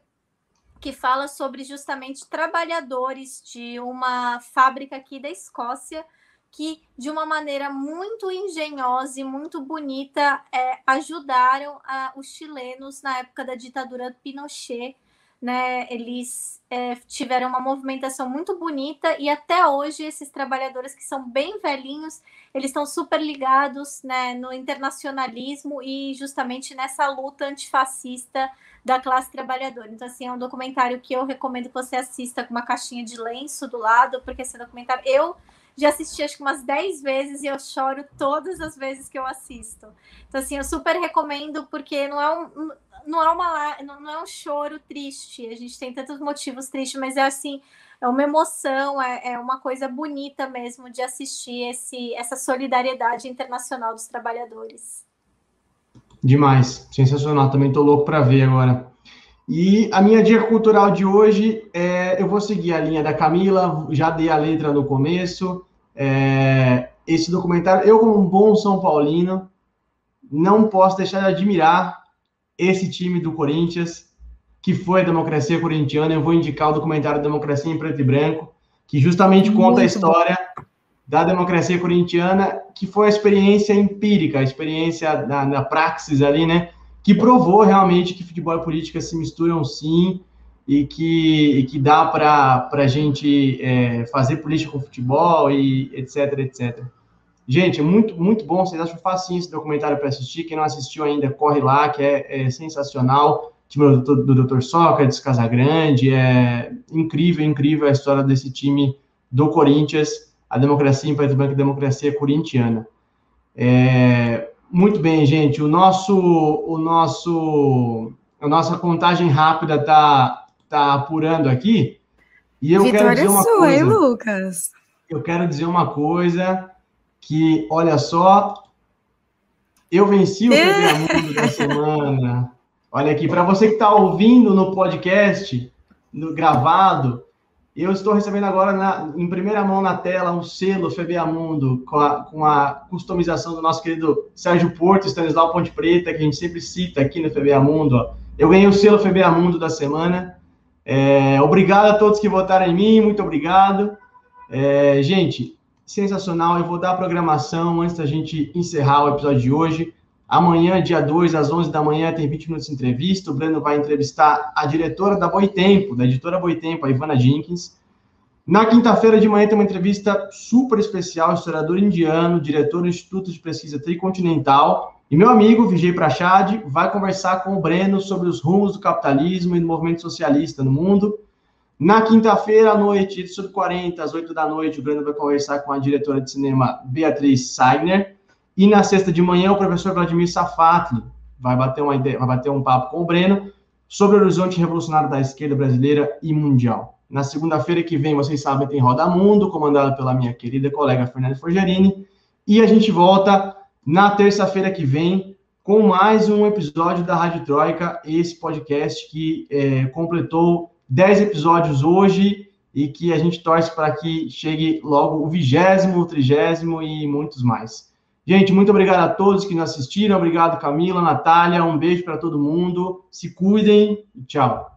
que fala sobre justamente trabalhadores de uma fábrica aqui da Escócia que, de uma maneira muito engenhosa e muito bonita, é, ajudaram a, os chilenos na época da ditadura Pinochet. Né, eles é, tiveram uma movimentação muito bonita e até hoje esses trabalhadores que são bem velhinhos, eles estão super ligados né, no internacionalismo e justamente nessa luta antifascista da classe trabalhadora. Então, assim, é um documentário que eu recomendo que você assista com uma caixinha de lenço do lado, porque esse documentário eu já assisti acho que umas 10 vezes e eu choro todas as vezes que eu assisto. Então, assim, eu super recomendo, porque não é um, não é uma não é um choro triste. A gente tem tantos motivos tristes, mas é assim, é uma emoção, é, é uma coisa bonita mesmo de assistir esse, essa solidariedade internacional dos trabalhadores. Demais, sensacional. Também estou louco para ver agora. E a minha dica cultural de hoje é, eu vou seguir a linha da Camila, já dei a letra no começo. É, esse documentário, eu como um bom São Paulino, não posso deixar de admirar esse time do Corinthians, que foi a democracia corintiana. Eu vou indicar o documentário Democracia em Preto e Branco, que justamente conta Muito a história bom da democracia corintiana, que foi a experiência empírica, a experiência na, na praxis ali, né? Que provou realmente que futebol e política se misturam sim e que, e que dá para a gente é, fazer política com futebol e etc, etc. Gente, é muito, muito bom. Vocês acham facinho esse documentário para assistir. Quem não assistiu ainda, corre lá, que é, é sensacional. Time do, do Dr. Sócrates, Casagrande. É incrível, incrível a história desse time do Corinthians, a democracia em Branco, a democracia corintiana. É, muito bem, gente. O nosso, o nosso, a nossa contagem rápida tá, tá apurando aqui. E eu Vitória quero dizer uma sua, coisa. hein, Lucas? Eu quero dizer uma coisa que, olha só, eu venci o. PBA Mundo da semana. Olha aqui, para você que está ouvindo no podcast, no gravado, eu estou recebendo agora na- em primeira mão na tela um selo FBA Mundo com a, com a customização do nosso querido Sérgio Porto, Stanislau Ponte Preta, que a gente sempre cita aqui no FBA Mundo. ó. Eu ganhei o selo FBA Mundo da semana. É, obrigado a todos que votaram em mim, muito obrigado. É, gente, sensacional. Eu vou dar a programação antes da gente encerrar o episódio de hoje. Amanhã, dia 2, às 11 da manhã, tem 20 minutos de entrevista. O Breno vai entrevistar a diretora da Boitempo, da editora Boitempo, a Ivana Jenkins. Na quinta-feira de manhã tem uma entrevista super especial, historiador indiano, diretor do Instituto de Pesquisa Tricontinental. E meu amigo, Vijay Prachad, vai conversar com o Breno sobre os rumos do capitalismo e do movimento socialista no mundo. Na quinta-feira à noite, sobre 40, às 8 da noite, o Breno vai conversar com a diretora de cinema Beatriz Sagner. E na sexta de manhã, o professor Vladimir Safatli vai bater, uma ideia, vai bater um papo com o Breno sobre o horizonte revolucionário da esquerda brasileira e mundial. Na segunda-feira que vem, vocês sabem, tem Roda Mundo, comandado pela minha querida colega Fernanda Forgerini. E a gente volta na terça-feira que vem com mais um episódio da Rádio Troika, esse podcast que é, completou 10 episódios hoje e que a gente torce para que chegue logo o vigésimo, o trigésimo e muitos mais. Gente, muito obrigado a todos que nos assistiram. Obrigado, Camila, Natália. Um beijo para todo mundo. Se cuidem e tchau.